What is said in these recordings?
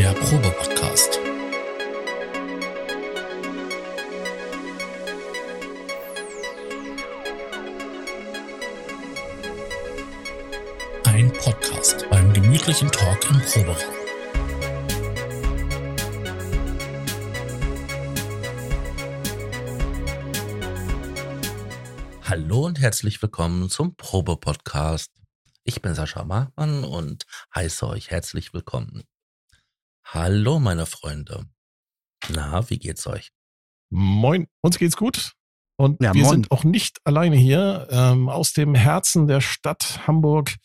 der Probe-Podcast. Ein Podcast beim gemütlichen Talk im Proberaum. Hallo und herzlich willkommen zum Probe-Podcast. Ich bin Sascha Markmann und heiße euch herzlich willkommen. Hallo, meine Freunde. Na, wie geht's euch? Moin, uns geht's gut. Und Ja, wir moin. sind auch nicht alleine hier. Ähm, aus dem Herzen der Stadt Hamburg,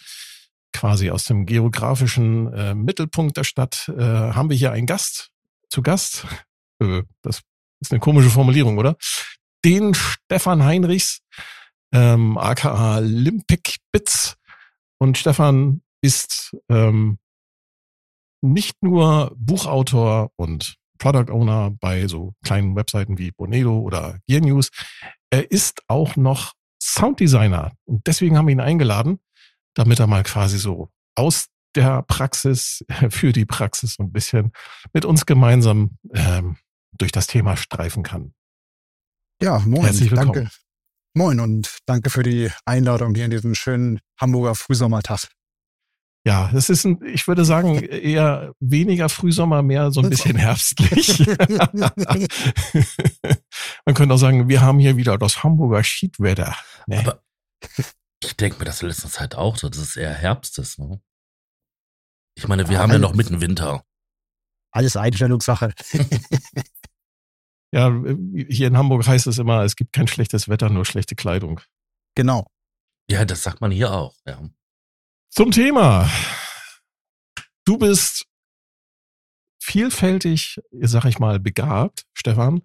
quasi aus dem geografischen äh, Mittelpunkt der Stadt, äh, haben wir hier einen Gast zu Gast. Äh, das ist eine komische Formulierung, oder? Den Stefan Heinrichs, ähm, aka Limpic Bits. Und Stefan ist ähm, nicht nur Buchautor und Product Owner bei so kleinen Webseiten wie Bonedo oder Gear News. Er ist auch noch Sounddesigner und deswegen haben wir ihn eingeladen, damit er mal quasi so aus der Praxis für die Praxis so ein bisschen mit uns gemeinsam ähm, durch das Thema streifen kann. Ja, moin. Herzlich willkommen. Danke. Moin und danke für die Einladung hier in diesen schönen Hamburger Frühsommertag. Ja, das ist ein, ich würde sagen, eher weniger Frühsommer, mehr so ein bisschen herbstlich. Man könnte auch sagen, wir haben hier wieder das Hamburger Schiedwetter. Ne? Aber ich denke mir das in letzter Zeit auch so, dass es eher Herbst ist. Ne? Ich meine, wir Ja, haben ja noch mitten Winter. Alles Einstellungssache. Ja, hier in Hamburg heißt es immer, es gibt kein schlechtes Wetter, nur schlechte Kleidung. genau. Ja, das sagt man hier auch. Ja. Zum Thema. Du bist vielfältig, sag ich mal, begabt, Stefan.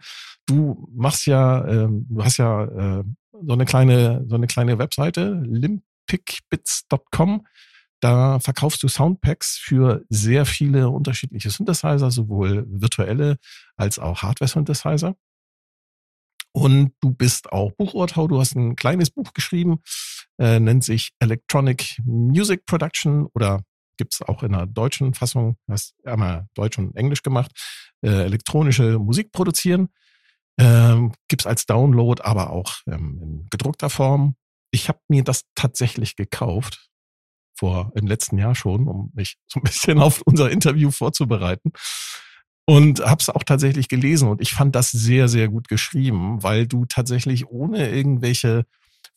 Du machst ja, ähm, du hast ja äh, so eine kleine, so eine kleine Webseite, limpicbits.com. Da verkaufst du Soundpacks für sehr viele unterschiedliche Synthesizer, sowohl virtuelle als auch Hardware-Synthesizer. Und du bist auch Buchautor. Du hast ein kleines Buch geschrieben, äh, nennt sich Electronic Music Production oder gibt's auch in einer deutschen Fassung, hast einmal Deutsch und Englisch gemacht, äh, elektronische Musik produzieren. Ähm, gibt's als Download, aber auch ähm, in gedruckter Form. Ich habe mir das tatsächlich gekauft, vor im letzten Jahr schon, um mich so ein bisschen auf unser Interview vorzubereiten. Und habe es auch tatsächlich gelesen und ich fand das sehr, sehr gut geschrieben, weil du tatsächlich ohne irgendwelche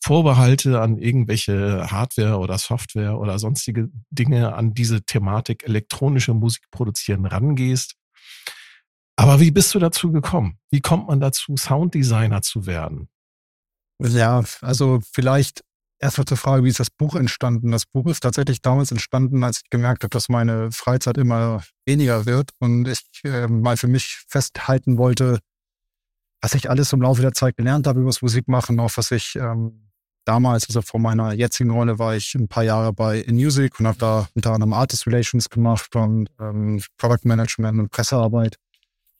Vorbehalte an irgendwelche Hardware oder Software oder sonstige Dinge an diese Thematik elektronische Musik produzieren rangehst. Aber wie bist du dazu gekommen? Wie kommt man dazu, Sounddesigner zu werden? Ja, also vielleicht erstmal zur Frage, wie ist das Buch entstanden? Das Buch ist tatsächlich damals entstanden, als ich gemerkt habe, dass meine Freizeit immer weniger wird und ich äh, mal für mich festhalten wollte, was ich alles im Laufe der Zeit gelernt habe über das Musikmachen, auch was ich ähm, damals, also vor meiner jetzigen Rolle, war ich ein paar Jahre bei In Music und habe da unter anderem Artist Relations gemacht und ähm, Product Management und Pressearbeit.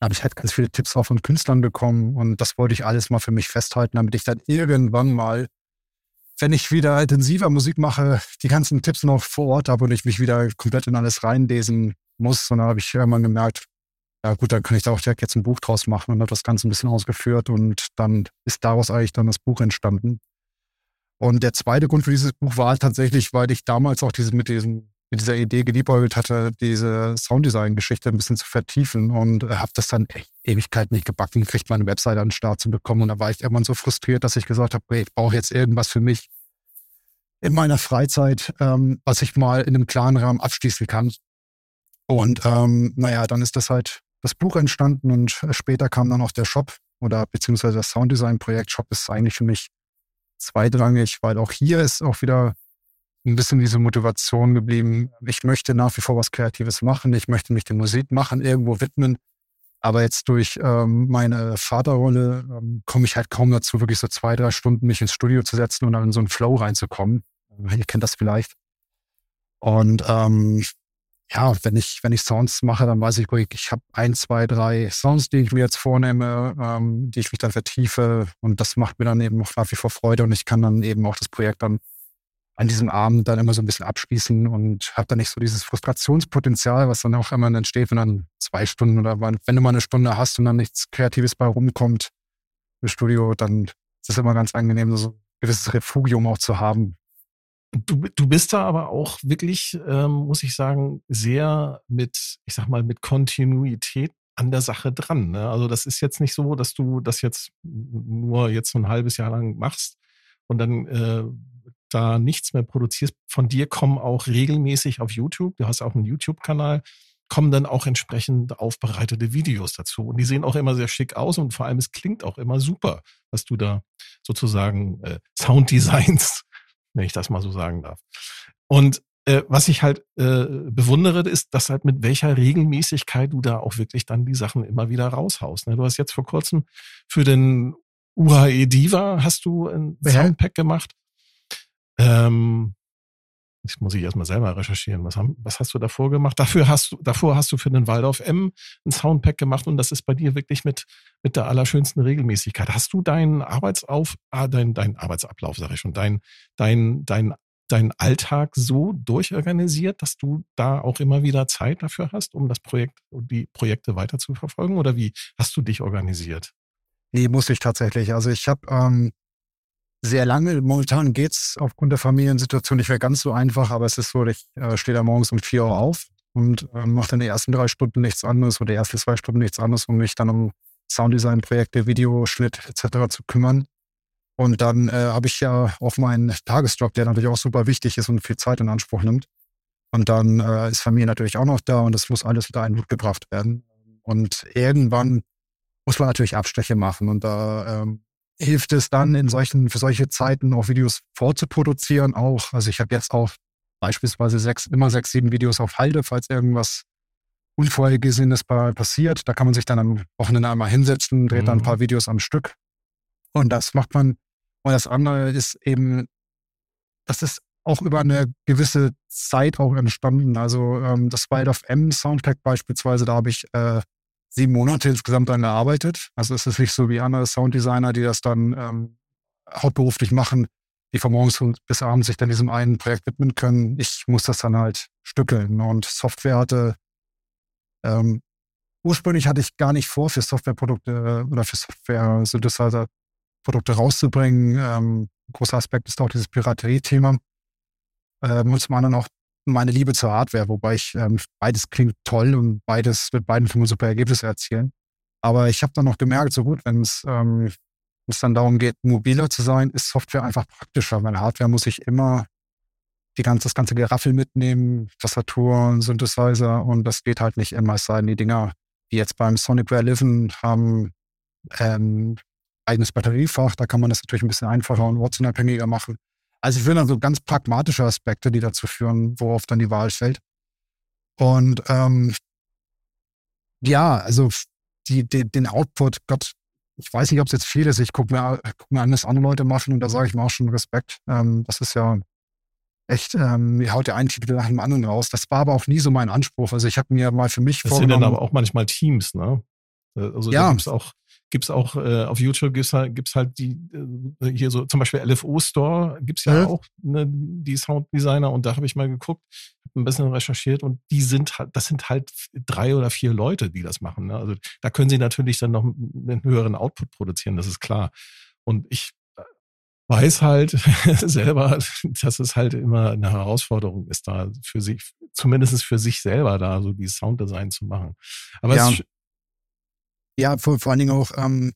Da habe ich halt ganz viele Tipps auch von Künstlern bekommen und das wollte ich alles mal für mich festhalten, damit ich dann irgendwann mal, wenn ich wieder intensiver Musik mache, die ganzen Tipps noch vor Ort habe und ich mich wieder komplett in alles reinlesen muss. Und dann habe ich irgendwann gemerkt, ja gut, dann kann ich da auch direkt jetzt ein Buch draus machen und habe das Ganze ein bisschen ausgeführt und dann ist daraus eigentlich dann das Buch entstanden. Und der zweite Grund für dieses Buch war tatsächlich, weil ich damals auch diese, mit, diesem, mit dieser Idee geliebäugelt hatte, diese Sounddesign-Geschichte ein bisschen zu vertiefen und äh, habe das dann echt Ewigkeit nicht gebacken, gekriegt, meine Webseite an den Start zu bekommen. Und da war ich irgendwann so frustriert, dass ich gesagt habe, ich brauche jetzt irgendwas für mich in meiner Freizeit, ähm, was ich mal in einem klaren Rahmen abschließen kann. Und ähm, naja, dann ist das halt das Buch entstanden und äh, später kam dann auch der Shop oder beziehungsweise das Sounddesign-Projekt. Shop ist eigentlich für mich zweitrangig, weil auch hier ist auch wieder ein bisschen diese Motivation geblieben. Ich möchte nach wie vor was Kreatives machen. Ich möchte mich dem Musik machen, irgendwo widmen. Aber jetzt durch ähm, meine Vaterrolle ähm, komme ich halt kaum dazu, wirklich so zwei, drei Stunden mich ins Studio zu setzen und dann in so einen Flow reinzukommen. Ihr kennt das vielleicht. Und ähm, ja, wenn ich, wenn ich Sounds mache, dann weiß ich, ich habe ein, zwei, drei Sounds, die ich mir jetzt vornehme, ähm, die ich mich dann vertiefe. Und das macht mir dann eben auch nach wie vor Freude und ich kann dann eben auch das Projekt dann an diesem Abend dann immer so ein bisschen abschließen und habe dann nicht so dieses Frustrationspotenzial, was dann auch immer entsteht, wenn dann zwei Stunden oder wenn du mal eine Stunde hast und dann nichts Kreatives bei rumkommt im Studio, dann ist es immer ganz angenehm, so ein gewisses Refugium auch zu haben. Du, du bist da aber auch wirklich, ähm, muss ich sagen, sehr mit, ich sag mal, mit Kontinuität an der Sache dran. Ne? Also das ist jetzt nicht so, dass du das jetzt nur jetzt so ein halbes Jahr lang machst und dann äh, da nichts mehr produzierst. Von dir kommen auch regelmäßig auf YouTube, du hast auch einen YouTube-Kanal, kommen dann auch entsprechend aufbereitete Videos dazu. Und die sehen auch immer sehr schick aus und vor allem es klingt auch immer super, was du da sozusagen äh, Sounddesigns, wenn ich das mal so sagen darf. Und äh, was ich halt äh, bewundere, ist, dass halt mit welcher Regelmäßigkeit du da auch wirklich dann die Sachen immer wieder raushaust. Ne? Du hast jetzt vor kurzem für den UHE Diva hast du ein ja. Soundpack gemacht. Ähm, ich muss ich erstmal selber recherchieren. Was, haben, was hast du davor gemacht? Dafür hast du, davor hast du für den Waldorf M ein Soundpack gemacht und das ist bei dir wirklich mit, mit der allerschönsten Regelmäßigkeit. Hast du deinen Arbeitsauf, ah, dein, dein Arbeitsablauf, sag ich schon, dein, dein, dein deinen Alltag so durchorganisiert, dass du da auch immer wieder Zeit dafür hast, um das Projekt, die Projekte weiter zu verfolgen? Oder wie hast du dich organisiert? Nee, muss ich tatsächlich. Also ich habe ähm, sehr lange, momentan geht's aufgrund der Familiensituation nicht mehr ganz so einfach, aber es ist so, ich äh, stehe da morgens um vier Uhr auf und äh, mache dann die ersten drei Stunden nichts anderes oder die ersten zwei Stunden nichts anderes, um mich dann um Sounddesign-Projekte, Videoschnitt etc. zu kümmern. Und dann äh, habe ich ja auch meinen Tagesjob, der natürlich auch super wichtig ist und viel Zeit in Anspruch nimmt. Und dann äh, ist Familie natürlich auch noch da und das muss alles unter einen Hut gebracht werden. Und irgendwann muss man natürlich Abstriche machen. Und da ähm, hilft es dann in solchen, für solche Zeiten auch Videos vorzuproduzieren. Auch, also ich habe jetzt auch beispielsweise sechs, immer sechs, sieben Videos auf Halde, falls irgendwas Unvorhergesehenes passiert. Da kann man sich dann am Wochenende einmal hinsetzen, dreht mhm. dann ein paar Videos am Stück. Und das macht man und das andere ist eben, das ist auch über eine gewisse Zeit auch entstanden. Also ähm, das Wild of M Soundtrack beispielsweise, da habe ich äh, sieben Monate insgesamt dran gearbeitet. Also es ist nicht so wie andere Sounddesigner, die das dann ähm, hauptberuflich machen, die von morgens bis abends sich dann diesem einen Projekt widmen können. Ich muss das dann halt stückeln. Und Software hatte, ähm, ursprünglich hatte ich gar nicht vor, für Softwareprodukte oder für Software-Synthesizer Produkte rauszubringen. Ähm, großer Aspekt ist auch dieses Piraterie-Thema. Ähm, und zum anderen auch meine Liebe zur Hardware, wobei ich ähm, beides klingt toll und beides mit beiden Firmen super Ergebnisse erzielen. Aber ich habe dann noch gemerkt, so gut, wenn es ähm, dann darum geht, mobiler zu sein, ist Software einfach praktischer, weil Hardware muss ich immer die ganze, das ganze Geraffel mitnehmen, Tastatur, Synthesizer und das geht halt nicht immer, es sei denn, die Dinger, die jetzt beim Sonicware Liven haben, ähm, eigenes Batteriefach, da kann man das natürlich ein bisschen einfacher und ortsunabhängiger machen. Also ich finde dann so ganz pragmatische Aspekte, die dazu führen, worauf dann die Wahl fällt. Und ähm, ja, also die, die, den Output, Gott, ich weiß nicht, ob es jetzt viel ist. Ich gucke mir, guck mir an, was andere Leute machen und da sage ich mir auch schon Respekt. Ähm, das ist ja echt, ähm, ihr haut ja einen Titel nach dem anderen raus. Das war aber auch nie so mein Anspruch. Also ich habe mir mal für mich das vorgenommen. Das sind dann aber auch manchmal Teams, ne? Also ja. da auch gibt's auch äh, auf YouTube gibt's halt, gibt's halt die äh, hier so zum Beispiel LFO Store gibt's ja, ja. auch ne, die Sounddesigner und da habe ich mal geguckt, habe ein bisschen recherchiert und die sind halt, das sind halt drei oder vier Leute, die das machen. Ne? Also da können sie natürlich dann noch einen höheren Output produzieren, das ist klar. Und ich äh, weiß halt selber, dass es halt immer eine Herausforderung ist, da für sich, zumindest für sich selber da so die Sounddesign zu machen. Aber ja. es, ja, vor, vor allen Dingen auch, ähm,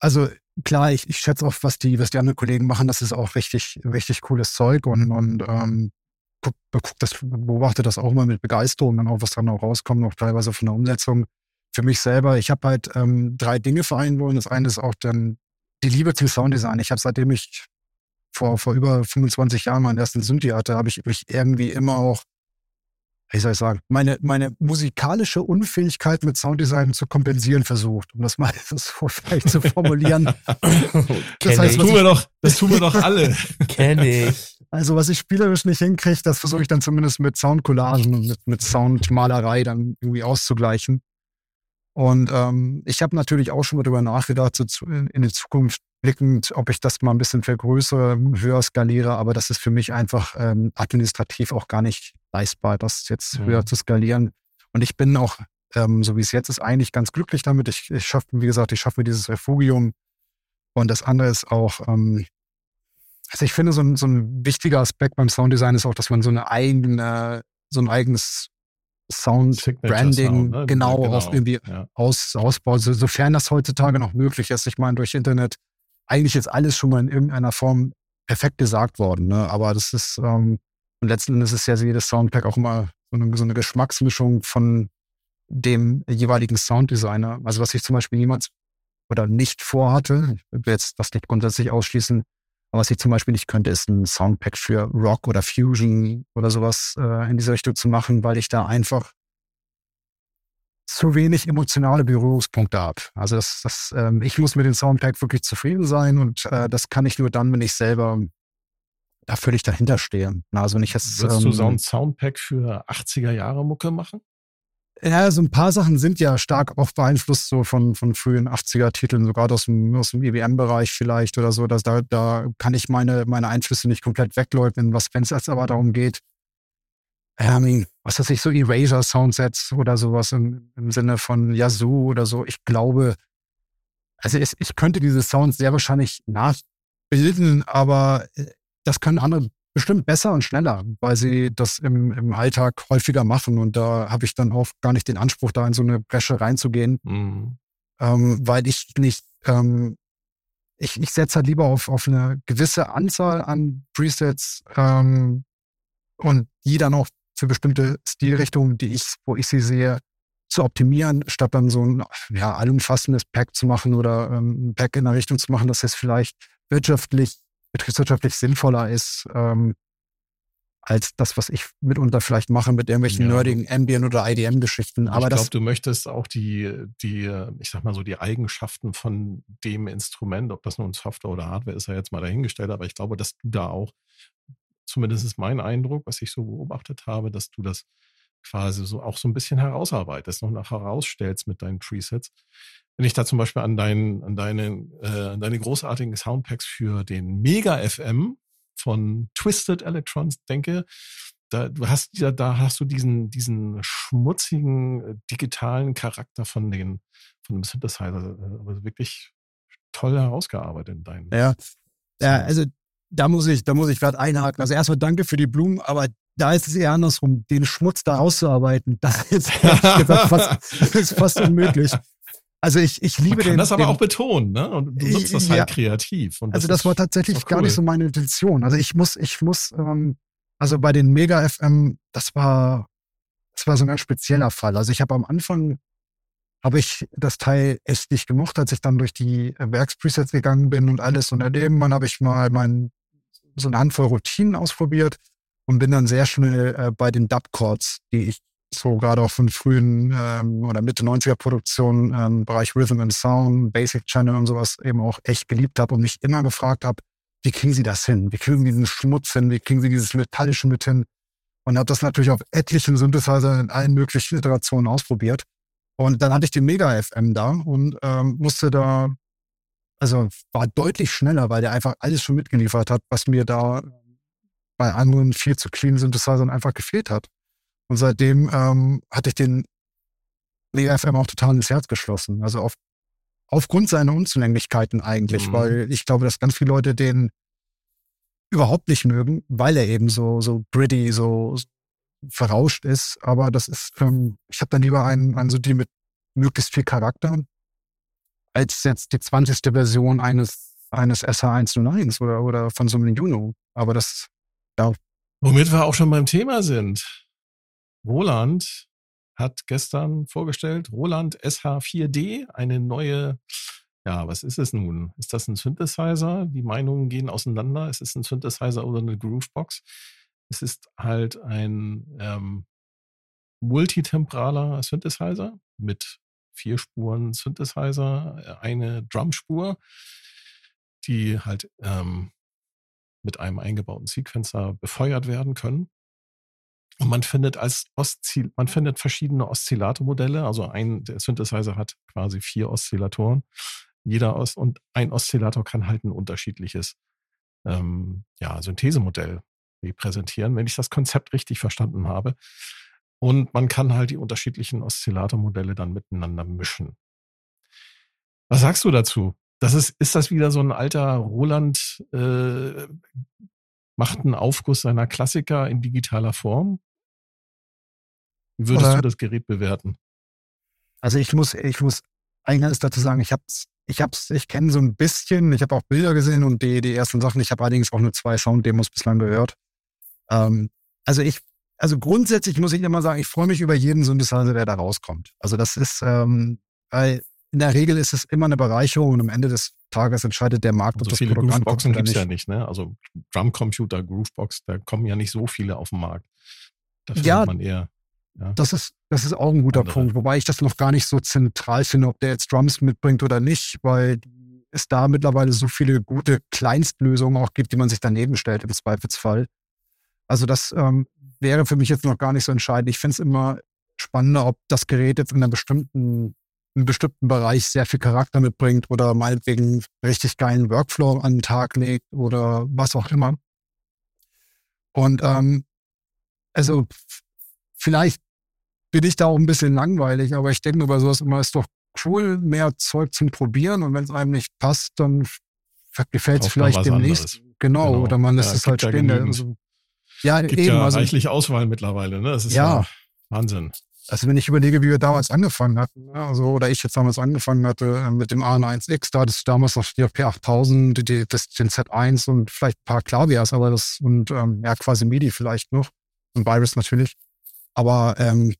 also klar, ich, ich schätze auch, was die, was die anderen Kollegen machen, das ist auch richtig, richtig cooles Zeug und, und ähm, guck, guck das, beobachte das auch mal mit Begeisterung, dann auch, was dann auch rauskommt, auch teilweise von der Umsetzung. Für mich selber, ich habe halt ähm, drei Dinge vereinen wollen. Das eine ist auch dann die Liebe zum Sounddesign. Ich habe seitdem ich vor, vor über 25 Jahren meinen ersten Synthi hatte, habe ich mich irgendwie immer auch wie soll ich sagen, meine, meine musikalische Unfähigkeit mit Sounddesign zu kompensieren versucht, um das mal so vielleicht zu formulieren. das heißt, tun wir doch, das tun wir doch alle. Kenne ich. Also was ich spielerisch nicht hinkriege, das versuche ich dann zumindest mit Soundcollagen und mit, mit Soundmalerei dann irgendwie auszugleichen. Und ähm, ich habe natürlich auch schon mal darüber nachgedacht, so zu, in, in die Zukunft blickend, ob ich das mal ein bisschen vergrößere, höher skaliere, aber das ist für mich einfach ähm, administrativ auch gar nicht leistbar, das jetzt mhm. höher zu skalieren. Und ich bin auch, ähm, so wie es jetzt ist, eigentlich ganz glücklich damit. Ich, ich schaffe, wie gesagt, ich schaffe dieses Refugium. Und das andere ist auch, ähm, also ich finde, so ein, so ein wichtiger Aspekt beim Sounddesign ist auch, dass man so eine eigene, so ein eigenes Sound, Branding, ne? genau, genau, auch irgendwie ja. aus, ausbaut, so, sofern das heutzutage noch möglich ist. Ich meine, durch Internet eigentlich ist alles schon mal in irgendeiner Form perfekt gesagt worden. Ne? Aber das ist, ähm, und letzten Endes ist ja jedes Soundpack auch immer so eine, so eine Geschmacksmischung von dem jeweiligen Sounddesigner. Also was ich zum Beispiel niemals oder nicht vorhatte, ich will jetzt das nicht grundsätzlich ausschließen, aber was ich zum Beispiel nicht könnte, ist ein Soundpack für Rock oder Fusion oder sowas äh, in diese Richtung zu machen, weil ich da einfach zu wenig emotionale Berührungspunkte habe. Also das, das, ähm, ich muss mit dem Soundpack wirklich zufrieden sein und äh, das kann ich nur dann, wenn ich selber da völlig dahinter stehe. Also wenn ich jetzt, Würdest ähm, du so ein Soundpack für 80er Jahre Mucke machen? Ja, so ein paar Sachen sind ja stark auch beeinflusst so von, von frühen 80er-Titeln, sogar aus dem, aus dem EBM-Bereich vielleicht oder so. Dass da, da kann ich meine, meine Einflüsse nicht komplett wegleugnen. Was, wenn es jetzt aber darum geht, ähm, was weiß ich, so Erasure-Soundsets oder sowas im, im Sinne von Yazoo oder so. Ich glaube, also ich, ich könnte diese Sounds sehr wahrscheinlich nachbilden, aber äh, das können andere bestimmt besser und schneller, weil sie das im, im Alltag häufiger machen. Und da habe ich dann auch gar nicht den Anspruch, da in so eine Bresche reinzugehen, mhm. ähm, weil ich nicht, ähm, ich, ich setze halt lieber auf, auf eine gewisse Anzahl an Presets ähm, und die dann auch für bestimmte Stilrichtungen, die ich, wo ich sie sehe, zu optimieren, statt dann so ein ja, allumfassendes Pack zu machen oder ähm, ein Pack in der Richtung zu machen, dass es vielleicht wirtschaftlich betriebswirtschaftlich sinnvoller ist, ähm, als das, was ich mitunter vielleicht mache mit irgendwelchen ja. nerdigen Ambient- oder IDM-Geschichten. Aber ich glaube, du möchtest auch die, die, ich sag mal so, die Eigenschaften von dem Instrument, ob das nun Software oder Hardware ist, ja jetzt mal dahingestellt, aber ich glaube, dass du da auch, zumindest ist mein Eindruck, was ich so beobachtet habe, dass du das quasi so auch so ein bisschen herausarbeitest, noch nach herausstellst mit deinen Presets wenn ich da zum Beispiel an, dein, an, deine, äh, an deine großartigen Soundpacks für den Mega FM von Twisted Electrons denke, da, du hast, da, da hast du diesen, diesen schmutzigen äh, digitalen Charakter von, den, von dem Synthesizer äh, aber wirklich toll herausgearbeitet in deinen. Ja. ja, also da muss ich, da muss ich gerade einhaken. Also erstmal danke für die Blumen, aber da ist es eher andersrum, den Schmutz da auszuarbeiten. Das ist, gesagt, fast, ist fast unmöglich. Also ich, ich liebe Man kann den. das aber den, auch betonen, ne? Und du nutzt das halt ja. kreativ. Das also das war tatsächlich cool. gar nicht so meine Intention. Also ich muss, ich muss, ähm, also bei den Mega FM, das war, das war so ein ganz spezieller Fall. Also ich habe am Anfang habe ich das Teil echt nicht gemocht, als ich dann durch die Werkspresets gegangen bin und alles. Und irgendwann habe ich mal mein, so eine Handvoll Routinen ausprobiert und bin dann sehr schnell äh, bei den Dub-Chords, die ich so gerade auch von frühen ähm, oder Mitte 90er Produktionen ähm, Bereich Rhythm and Sound, Basic Channel und sowas eben auch echt geliebt habe und mich immer gefragt habe, wie kriegen sie das hin? Wie kriegen sie diesen Schmutz hin? Wie kriegen sie dieses Metallische mit hin? Und habe das natürlich auf etlichen Synthesizer in allen möglichen Iterationen ausprobiert. Und dann hatte ich den Mega FM da und ähm, musste da, also war deutlich schneller, weil der einfach alles schon mitgeliefert hat, was mir da bei anderen viel zu clean Synthesizern einfach gefehlt hat. Und seitdem ähm, hatte ich den Leo FM auch total ins Herz geschlossen. Also auf, aufgrund seiner Unzulänglichkeiten eigentlich, mhm. weil ich glaube, dass ganz viele Leute den überhaupt nicht mögen, weil er eben so, so gritty, so verrauscht ist. Aber das ist, ähm, ich habe dann lieber einen, einen so die mit möglichst viel Charakter, als jetzt die 20. Version eines, eines SH101 oder, oder von so einem Juno. Aber das, ja. Womit wir auch schon beim Thema sind. Roland hat gestern vorgestellt, Roland SH4D, eine neue, ja, was ist es nun? Ist das ein Synthesizer? Die Meinungen gehen auseinander. Es ist ein Synthesizer oder eine Groovebox. Es ist halt ein ähm, multitemporaler Synthesizer mit vier Spuren Synthesizer, eine Drumspur, die halt ähm, mit einem eingebauten Sequencer befeuert werden können. Und man findet als Oszil man findet verschiedene Oszillatormodelle. Also ein der Synthesizer hat quasi vier Oszillatoren. Jeder Os und ein Oszillator kann halt ein unterschiedliches ähm, ja, Synthesemodell repräsentieren, wenn ich das Konzept richtig verstanden habe. Und man kann halt die unterschiedlichen Oszillatormodelle dann miteinander mischen. Was sagst du dazu? Das ist, ist das wieder so ein alter Roland äh, macht einen Aufguss seiner Klassiker in digitaler Form? Wie würdest Oder, du das Gerät bewerten? Also ich muss, ich muss eines dazu sagen, ich hab's, ich hab's, ich kenne so ein bisschen, ich habe auch Bilder gesehen und die, die ersten Sachen, ich habe allerdings auch nur zwei Sound-Demos bislang gehört. Ähm, also ich, also grundsätzlich muss ich immer sagen, ich freue mich über jeden Synthesizer, der da rauskommt. Also das ist, ähm, weil in der Regel ist es immer eine Bereicherung und am Ende des Tages entscheidet der Markt, ob so das viele Produkt Grooveboxen gibt es ja nicht, ne? Also Drumcomputer, Groovebox, da kommen ja nicht so viele auf den Markt. Da findet ja, man eher. Ja, das ist, das ist auch ein guter andere. Punkt, wobei ich das noch gar nicht so zentral finde, ob der jetzt Drums mitbringt oder nicht, weil es da mittlerweile so viele gute Kleinstlösungen auch gibt, die man sich daneben stellt im Zweifelsfall. Also das ähm, wäre für mich jetzt noch gar nicht so entscheidend. Ich finde es immer spannender, ob das Gerät jetzt in einer bestimmten einen bestimmten Bereich sehr viel Charakter mitbringt oder meinetwegen richtig geilen Workflow an den Tag legt oder was auch immer. Und ähm, also vielleicht bin ich da auch ein bisschen langweilig, aber ich denke über sowas immer, ist doch cool, mehr Zeug zum Probieren und wenn es einem nicht passt, dann gefällt es vielleicht demnächst. Genau, genau, oder man lässt ja, es halt stehen. Ja, also, ja gibt eben. Ja also, reichlich Auswahl mittlerweile, ne? Das ist ja, ja Wahnsinn. Also wenn ich überlege, wie wir damals angefangen hatten, ne, also, oder ich jetzt damals angefangen hatte äh, mit dem A1X, da hattest du damals noch die P8000, die, das, den Z1 und vielleicht ein paar Klaviers, aber das und ähm, ja quasi MIDI vielleicht noch und Virus natürlich. Aber ähm,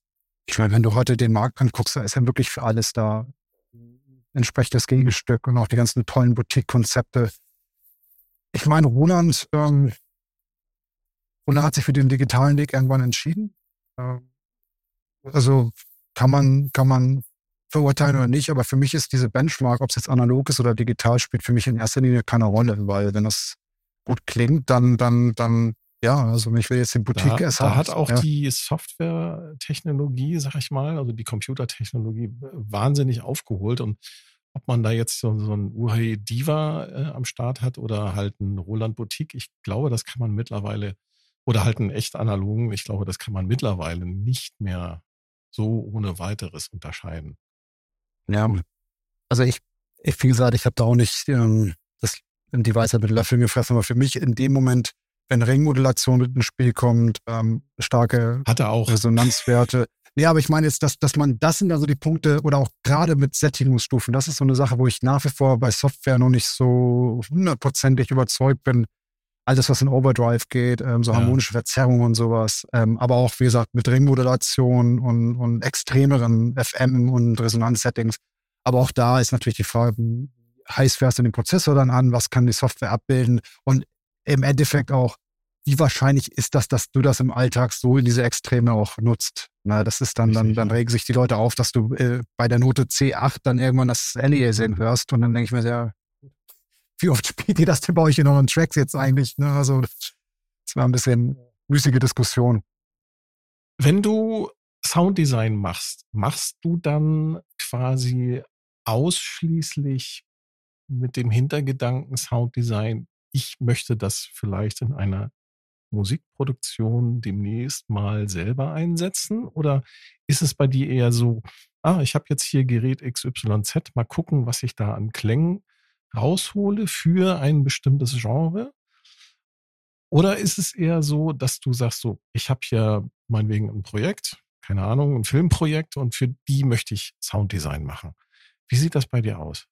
ich meine, wenn du heute den Markt anguckst, da ist ja wirklich für alles da entsprechendes Gegenstück und auch die ganzen tollen Boutique-Konzepte. Ich meine, Roland, ähm, Roland hat sich für den digitalen Weg irgendwann entschieden. Ähm, also kann man, kann man verurteilen oder nicht, aber für mich ist diese Benchmark, ob es jetzt analog ist oder digital, spielt für mich in erster Linie keine Rolle, weil wenn das gut klingt, dann, dann, dann, ja, also ich will jetzt den Boutique da, Da hat auch ja. die Software-Technologie, sag ich mal, also die Computertechnologie wahnsinnig aufgeholt und ob man da jetzt so, so ein UHI Diva äh, am Start hat oder halt ein Roland Boutique, ich glaube, das kann man mittlerweile oder halt einen echt analogen, ich glaube, das kann man mittlerweile nicht mehr so ohne weiteres unterscheiden. Ja, also ich, ich wie gesagt, ich habe da auch nicht ähm, das die Weisheit mit Löffeln gefressen, aber für mich in dem Moment, wenn Ringmodulation mit ins Spiel kommt, ähm, starke Hat er auch. Resonanzwerte. Nee, aber ich meine jetzt, dass, dass man, das sind also die Punkte, oder auch gerade mit Sättigungsstufen, das ist so eine Sache, wo ich nach wie vor bei Software noch nicht so hundertprozentig überzeugt bin, alles, was in Overdrive geht, ähm, so harmonische Verzerrungen und sowas. Ähm, aber auch, wie gesagt, mit Ringmodulation und, und extremeren FM- und Resonanzsettings. Aber auch da ist natürlich die Frage, wie heiß fährst du den Prozessor dann an, was kann die Software abbilden und im Endeffekt auch, wie wahrscheinlich ist das, dass du das im Alltag so in diese Extreme auch nutzt? Na, das ist dann, dann, dann regen sich die Leute auf, dass du äh, bei der Note C8 dann irgendwann das Aliasing hörst und dann denke ich mir sehr, wie oft spielt ihr das denn bei euch in euren Tracks jetzt eigentlich? Ne? Also, das war ein bisschen müßige Diskussion. Wenn du Sounddesign machst, machst du dann quasi ausschließlich mit dem Hintergedanken Sounddesign, ich möchte das vielleicht in einer Musikproduktion demnächst mal selber einsetzen? Oder ist es bei dir eher so, ah, ich habe jetzt hier Gerät XYZ, mal gucken, was ich da an Klängen raushole für ein bestimmtes Genre? Oder ist es eher so, dass du sagst, so, ich habe hier meinetwegen ein Projekt, keine Ahnung, ein Filmprojekt und für die möchte ich Sounddesign machen. Wie sieht das bei dir aus?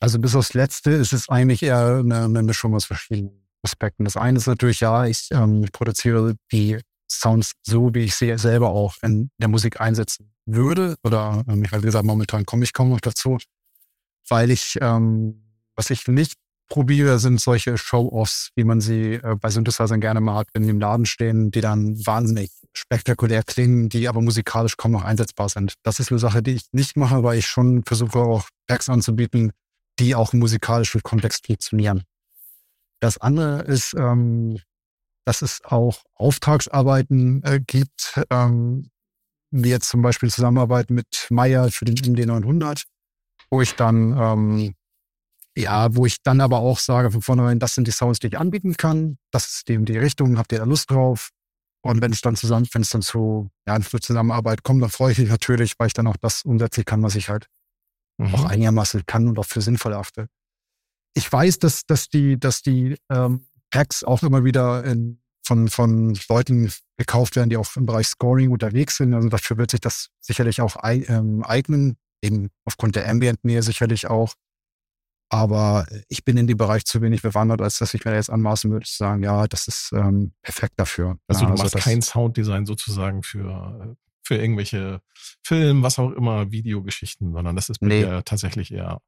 Also bis aufs Letzte ist es eigentlich eher eine, eine Mischung aus verschiedenen Aspekten. Das eine ist natürlich, ja, ich ähm, produziere die Sounds so, wie ich sie selber auch in der Musik einsetzen würde. Oder ähm, ich habe gesagt, momentan komme ich kaum noch dazu, weil ich ähm, was ich nicht probiere, sind solche Show-Offs, wie man sie äh, bei Synthesizern gerne hat, wenn die im Laden stehen, die dann wahnsinnig spektakulär klingen, die aber musikalisch kaum noch einsetzbar sind. Das ist eine Sache, die ich nicht mache, weil ich schon versuche auch Packs anzubieten, die auch musikalisch mit Kontext funktionieren. Das andere ist, ähm, dass es auch Auftragsarbeiten äh, gibt, ähm, wie jetzt zum Beispiel Zusammenarbeit mit Meyer für den MD900, wo ich dann, ähm, ja, wo ich dann aber auch sage von vornherein, das sind die Sounds, die ich anbieten kann, das ist dem die Richtung, habt ihr da Lust drauf? Und wenn es dann zusammen, wenn es dann zu, ja, zur Zusammenarbeit kommt, dann freue ich mich natürlich, weil ich dann auch das umsetzen kann, was ich halt mhm. auch einigermaßen kann und auch für sinnvoll achte. Ich weiß, dass, dass die, dass die ähm, Packs auch immer wieder in, von, von Leuten gekauft werden, die auch im Bereich Scoring unterwegs sind. Also dafür wird sich das sicherlich auch ähm, eignen, eben aufgrund der Ambient-Nähe sicherlich auch. Aber ich bin in dem Bereich zu wenig bewandert, als dass ich mir jetzt anmaßen würde, zu sagen, ja, das ist ähm, perfekt dafür. Also ja, du machst kein Sounddesign sozusagen für, für irgendwelche Film, was auch immer, Videogeschichten, sondern das ist nee. tatsächlich eher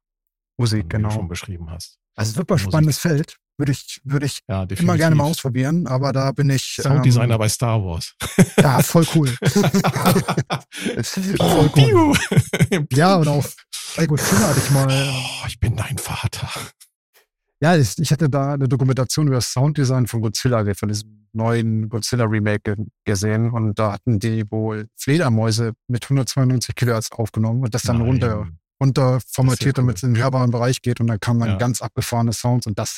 Musik, wie genau. du schon beschrieben hast. Also super spannendes Feld. Würde ich, würde ich ja, immer gerne mal ausprobieren, aber da bin ich. Sounddesigner ähm, bei Star Wars. Ja, voll cool. voll cool. ja, und auch bei Godzilla hatte ich mal. Oh, ich bin dein Vater. Ja, ich, ich hatte da eine Dokumentation über das Sounddesign von Godzilla, von diesem neuen Godzilla Remake gesehen und da hatten die wohl Fledermäuse mit 192 Kilohertz aufgenommen und das dann Nein. runter, runter formatiert, ja cool. damit es in den hörbaren Bereich geht und dann kam dann ja. ganz abgefahrene Sounds und das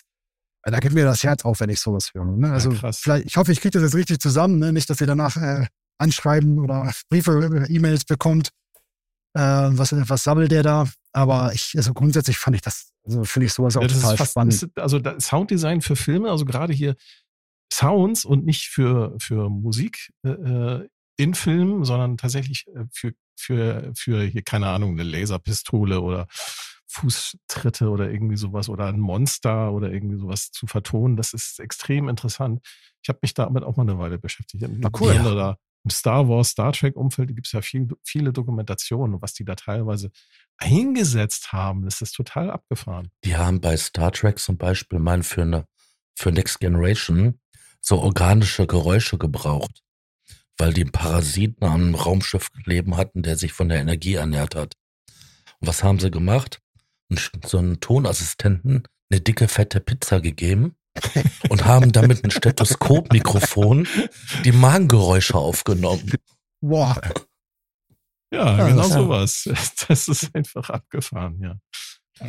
da geht mir das Herz auf, wenn ich sowas höre. Ne? Also ja, vielleicht, ich hoffe, ich kriege das jetzt richtig zusammen, ne? nicht, dass ihr danach äh, anschreiben oder Briefe, E-Mails bekommt. Äh, was, was sammelt der da? Aber ich, also grundsätzlich fand ich das, also finde ich sowas auch ja, total fast, spannend. Ist, also Sounddesign für Filme, also gerade hier Sounds und nicht für, für Musik äh, äh in Filmen, sondern tatsächlich äh, für, für, für hier, keine Ahnung, eine Laserpistole oder Fußtritte oder irgendwie sowas oder ein Monster oder irgendwie sowas zu vertonen. Das ist extrem interessant. Ich habe mich damit auch mal eine Weile beschäftigt. Na cool. Ja. Im Star Wars, Star Trek-Umfeld gibt es ja viel, viele Dokumentationen, was die da teilweise eingesetzt haben. Das ist total abgefahren. Die haben bei Star Trek zum Beispiel mal für, eine, für Next Generation so organische Geräusche gebraucht, weil die Parasiten am Raumschiff leben hatten, der sich von der Energie ernährt hat. Und was haben sie gemacht? So einen Tonassistenten eine dicke, fette Pizza gegeben und haben damit ein Stethoskopmikrofon die Magengeräusche aufgenommen. Boah. Ja, ja genau sowas. Das ist einfach abgefahren, ja.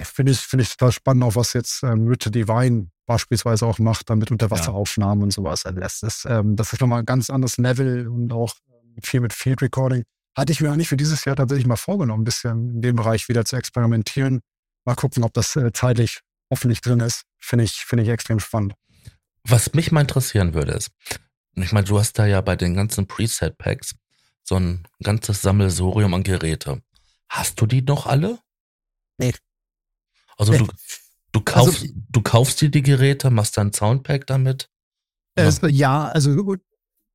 Finde ich, finde ich total spannend, auch was jetzt ähm, Rita Divine beispielsweise auch macht, damit Unterwasseraufnahmen ja. und sowas erlässt. Das, ähm, das ist nochmal ein ganz anderes Level und auch ähm, viel mit Field Recording. Hatte ich mir eigentlich für dieses Jahr tatsächlich mal vorgenommen, ein bisschen in dem Bereich wieder zu experimentieren. Mal gucken, ob das äh, zeitlich hoffentlich drin ist. Finde ich, finde ich extrem spannend. Was mich mal interessieren würde ist, ich meine, du hast da ja bei den ganzen Preset-Packs so ein ganzes Sammelsorium an Geräte. Hast du die noch alle? Nee. Also nee. du, du kaufst, also, du kaufst dir die Geräte, machst dein Soundpack damit? Äh, ja, also gut,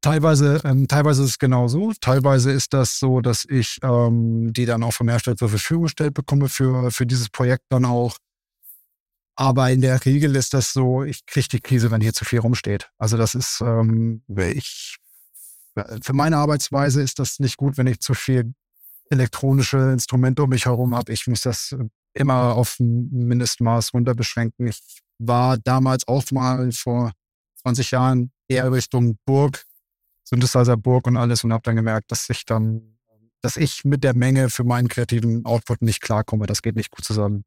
Teilweise, ähm, teilweise ist es genauso. Teilweise ist das so, dass ich ähm, die dann auch vom Hersteller zur Verfügung gestellt bekomme für, für dieses Projekt dann auch. Aber in der Regel ist das so, ich kriege die Krise, wenn hier zu viel rumsteht. Also das ist, ähm, ich, für meine Arbeitsweise ist das nicht gut, wenn ich zu viel elektronische Instrumente um mich herum habe. Ich muss das immer auf ein Mindestmaß runter beschränken. Ich war damals auch mal vor 20 Jahren eher Richtung Burg Synthesizer Burg und alles und habe dann gemerkt, dass ich dann, dass ich mit der Menge für meinen kreativen Output nicht klarkomme. Das geht nicht gut zusammen.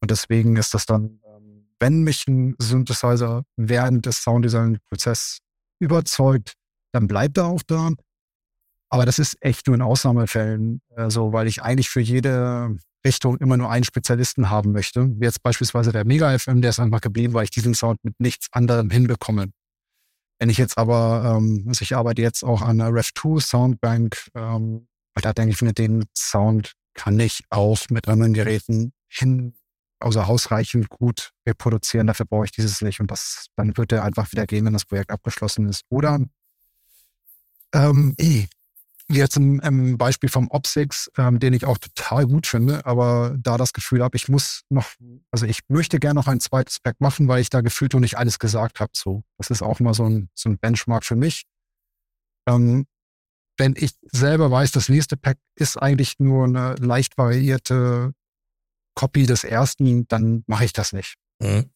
Und deswegen ist das dann, ähm, wenn mich ein Synthesizer während des Sounddesign-Prozesses überzeugt, dann bleibt er auch da. Aber das ist echt nur in Ausnahmefällen äh, so, weil ich eigentlich für jede Richtung immer nur einen Spezialisten haben möchte. Wie jetzt beispielsweise der Mega FM, der ist einfach geblieben, weil ich diesen Sound mit nichts anderem hinbekomme. Wenn ich jetzt aber, ähm, also ich arbeite jetzt auch an einer Rev2 Soundbank, ähm, weil da denke ich, mit dem Sound kann ich auch mit anderen Geräten hin, also ausreichend gut reproduzieren. Dafür brauche ich dieses nicht und das, dann wird er einfach wieder gehen, wenn das Projekt abgeschlossen ist. Oder ähm, eh, jetzt im, im Beispiel vom Opsix, ähm, den ich auch total gut finde, aber da das Gefühl habe, ich muss noch, also ich möchte gerne noch ein zweites Pack machen, weil ich da gefühlt noch nicht alles gesagt habe. So, das ist auch mal so ein, so ein Benchmark für mich. Ähm, wenn ich selber weiß, das nächste Pack ist eigentlich nur eine leicht variierte Copy des ersten, dann mache ich das nicht. Mhm.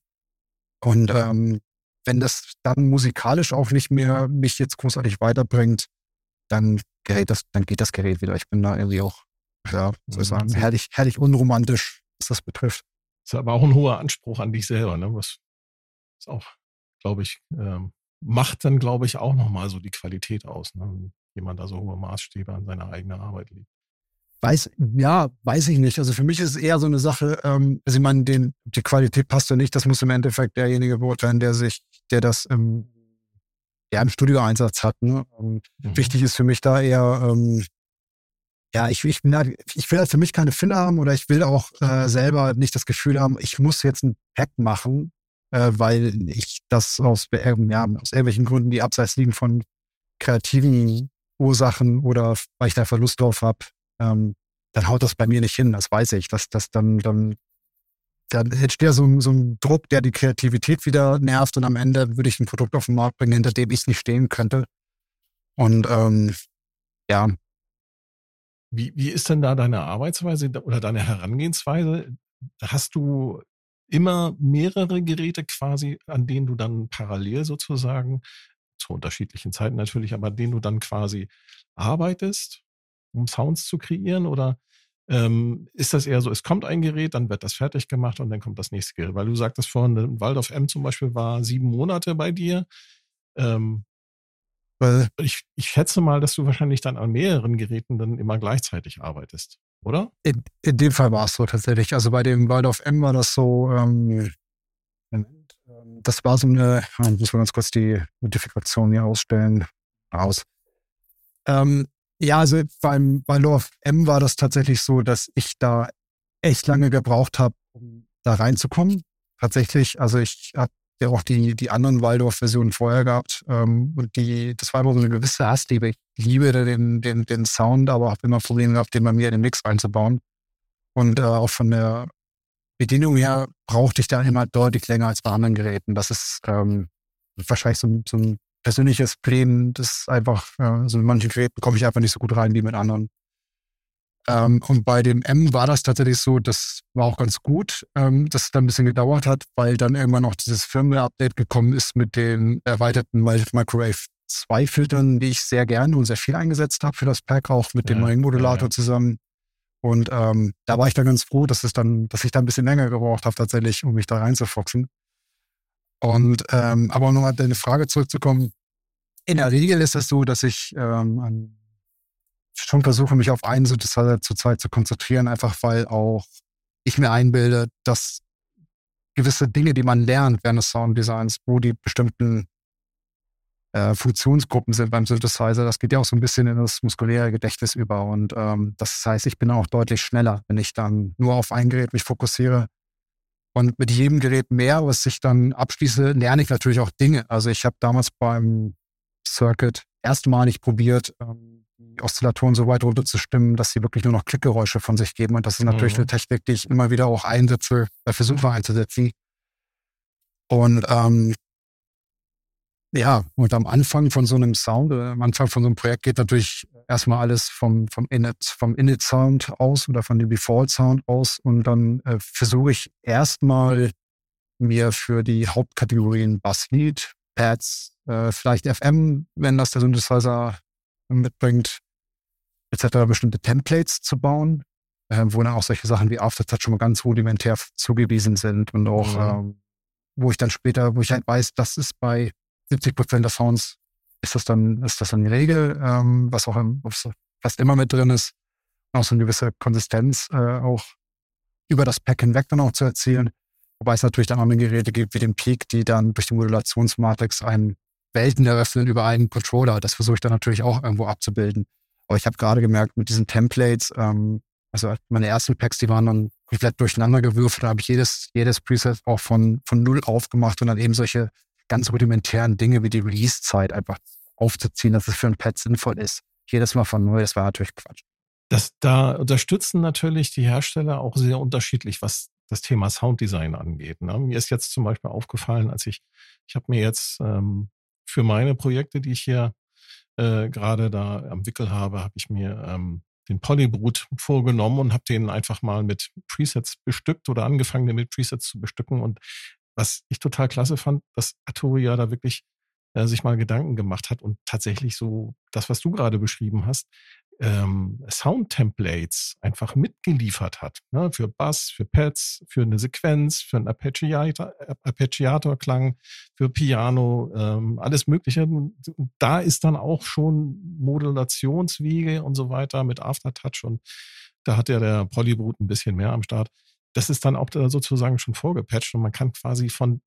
Und ähm, wenn das dann musikalisch auch nicht mehr mich jetzt großartig weiterbringt, dann gerät das, dann geht das Gerät wieder. Ich bin da irgendwie auch, ja, soll ich sagen, mhm. herrlich, herrlich unromantisch, was das betrifft. Das ist aber auch ein hoher Anspruch an dich selber, ne? Was ist auch, glaube ich, ähm, macht dann, glaube ich, auch nochmal so die Qualität aus, ne? Jemand da so hohe Maßstäbe an seiner eigenen Arbeit legt. Weiß, ja, weiß ich nicht. Also für mich ist es eher so eine Sache, ähm, also ich meine, den, die Qualität passt ja nicht, das muss im Endeffekt derjenige beurteilen, der sich, der das ähm, ja, im Studioeinsatz hat. Ne? Mhm. Wichtig ist für mich da eher, ähm, ja, ich, ich, bin da, ich will halt für mich keine Filler haben oder ich will auch äh, selber nicht das Gefühl haben, ich muss jetzt ein Pack machen, äh, weil ich das aus, äh, ja, aus irgendwelchen Gründen, die abseits liegen von kreativen Ursachen oder weil ich da Verlust drauf habe, ähm, dann haut das bei mir nicht hin, das weiß ich. Dass das dann, dann, dann entsteht ja so, so ein Druck, der die Kreativität wieder nervt und am Ende würde ich ein Produkt auf den Markt bringen, hinter dem ich nicht stehen könnte. Und ähm, ja. Wie, wie ist denn da deine Arbeitsweise oder deine Herangehensweise? Hast du immer mehrere Geräte quasi, an denen du dann parallel sozusagen, zu unterschiedlichen Zeiten natürlich, aber an denen du dann quasi arbeitest? um Sounds zu kreieren? Oder ähm, ist das eher so, es kommt ein Gerät, dann wird das fertig gemacht und dann kommt das nächste Gerät? Weil du sagtest vorhin, Waldorf M zum Beispiel war sieben Monate bei dir. Ähm, weil ich, ich schätze mal, dass du wahrscheinlich dann an mehreren Geräten dann immer gleichzeitig arbeitest, oder? In, in dem Fall war es so tatsächlich. Also bei dem Waldorf M war das so, ähm, ähm das war so eine, ich muss mal ganz kurz die Modifikation hier ausstellen, aus. Ähm, ja, also beim, bei Love M war das tatsächlich so, dass ich da echt lange gebraucht habe, um da reinzukommen. Tatsächlich, also ich habe ja auch die, die anderen Waldorf-Versionen vorher gehabt. Ähm, und die, das war immer so eine gewisse Hassliebe. Ich liebe den, den, den Sound, aber habe immer Probleme gehabt, den bei mir in den Mix einzubauen. Und äh, auch von der Bedienung her brauchte ich da immer deutlich länger als bei anderen Geräten. Das ist ähm, wahrscheinlich so, so ein persönliches Problem, das einfach, also in manchen Geräten komme ich einfach nicht so gut rein wie mit anderen. Ähm, und bei dem M war das tatsächlich so, das war auch ganz gut, ähm, dass es dann ein bisschen gedauert hat, weil dann irgendwann noch dieses Firmware-Update gekommen ist mit den erweiterten Microwave 2 Filtern, die ich sehr gerne und sehr viel eingesetzt habe für das Pack, auch mit ja, dem neuen Modulator ja. zusammen. Und ähm, da war ich dann ganz froh, dass es dann, dass ich da ein bisschen länger gebraucht habe tatsächlich, um mich da reinzufoxen. Und ähm, aber um nochmal deine Frage zurückzukommen, in der Regel ist es so, dass ich ähm, schon versuche, mich auf einen Synthesizer zur Zeit zu konzentrieren, einfach weil auch ich mir einbilde, dass gewisse Dinge, die man lernt während des Sounddesigns, wo die bestimmten äh, Funktionsgruppen sind beim Synthesizer, das geht ja auch so ein bisschen in das muskuläre Gedächtnis über. Und ähm, das heißt, ich bin auch deutlich schneller, wenn ich dann nur auf ein Gerät mich fokussiere, und mit jedem Gerät mehr, was ich dann abschließe, lerne ich natürlich auch Dinge. Also ich habe damals beim Circuit erstmalig probiert, ähm, die Oszillatoren so weit runterzustimmen, dass sie wirklich nur noch Klickgeräusche von sich geben. Und das ist natürlich mhm. eine Technik, die ich immer wieder auch einsetze, äh, versuche einzusetzen. Und ähm, ja, und am Anfang von so einem Sound, äh, am Anfang von so einem Projekt geht natürlich erstmal alles vom, vom Init, vom Init-Sound aus oder von dem Default-Sound aus. Und dann äh, versuche ich erstmal mir für die Hauptkategorien Basslead, Pads, äh, vielleicht FM, wenn das der Synthesizer mitbringt, etc. bestimmte Templates zu bauen, äh, wo dann auch solche Sachen wie Aftertouch schon mal ganz rudimentär zugewiesen sind und auch, mhm. ähm, wo ich dann später, wo ich halt weiß, das ist bei 70 Prozent der Sounds ist das dann, ist das dann die Regel, ähm, was auch im, fast immer mit drin ist, auch so eine gewisse Konsistenz äh, auch über das Pack hinweg dann auch zu erzielen. Wobei es natürlich dann auch Geräte gibt wie den Peak, die dann durch die Modulationsmatrix einen Welten eröffnen über einen Controller. Das versuche ich dann natürlich auch irgendwo abzubilden. Aber ich habe gerade gemerkt, mit diesen Templates, ähm, also meine ersten Packs, die waren dann komplett durcheinander gewürfelt. Da habe ich jedes, jedes Preset auch von, von null aufgemacht und dann eben solche ganz rudimentären Dinge wie die Release-Zeit einfach aufzuziehen, dass es für ein Pad sinnvoll ist. Jedes Mal von neu, das war natürlich Quatsch. Das, da unterstützen natürlich die Hersteller auch sehr unterschiedlich, was das Thema Sounddesign angeht. Ne? Mir ist jetzt zum Beispiel aufgefallen, als ich, ich habe mir jetzt ähm, für meine Projekte, die ich hier äh, gerade da am Wickel habe, habe ich mir ähm, den Polybrut vorgenommen und habe den einfach mal mit Presets bestückt oder angefangen, den mit Presets zu bestücken. Und was ich total klasse fand, dass Arturia da wirklich äh, sich mal Gedanken gemacht hat und tatsächlich so das, was du gerade beschrieben hast, ähm, Sound-Templates einfach mitgeliefert hat. Ne? Für Bass, für Pads, für eine Sequenz, für einen Arpeggiator-Klang, für Piano, ähm, alles Mögliche. Da ist dann auch schon Modulationswege und so weiter mit Aftertouch und da hat ja der Polybrut ein bisschen mehr am Start. Das ist dann auch sozusagen schon vorgepatcht und man kann quasi von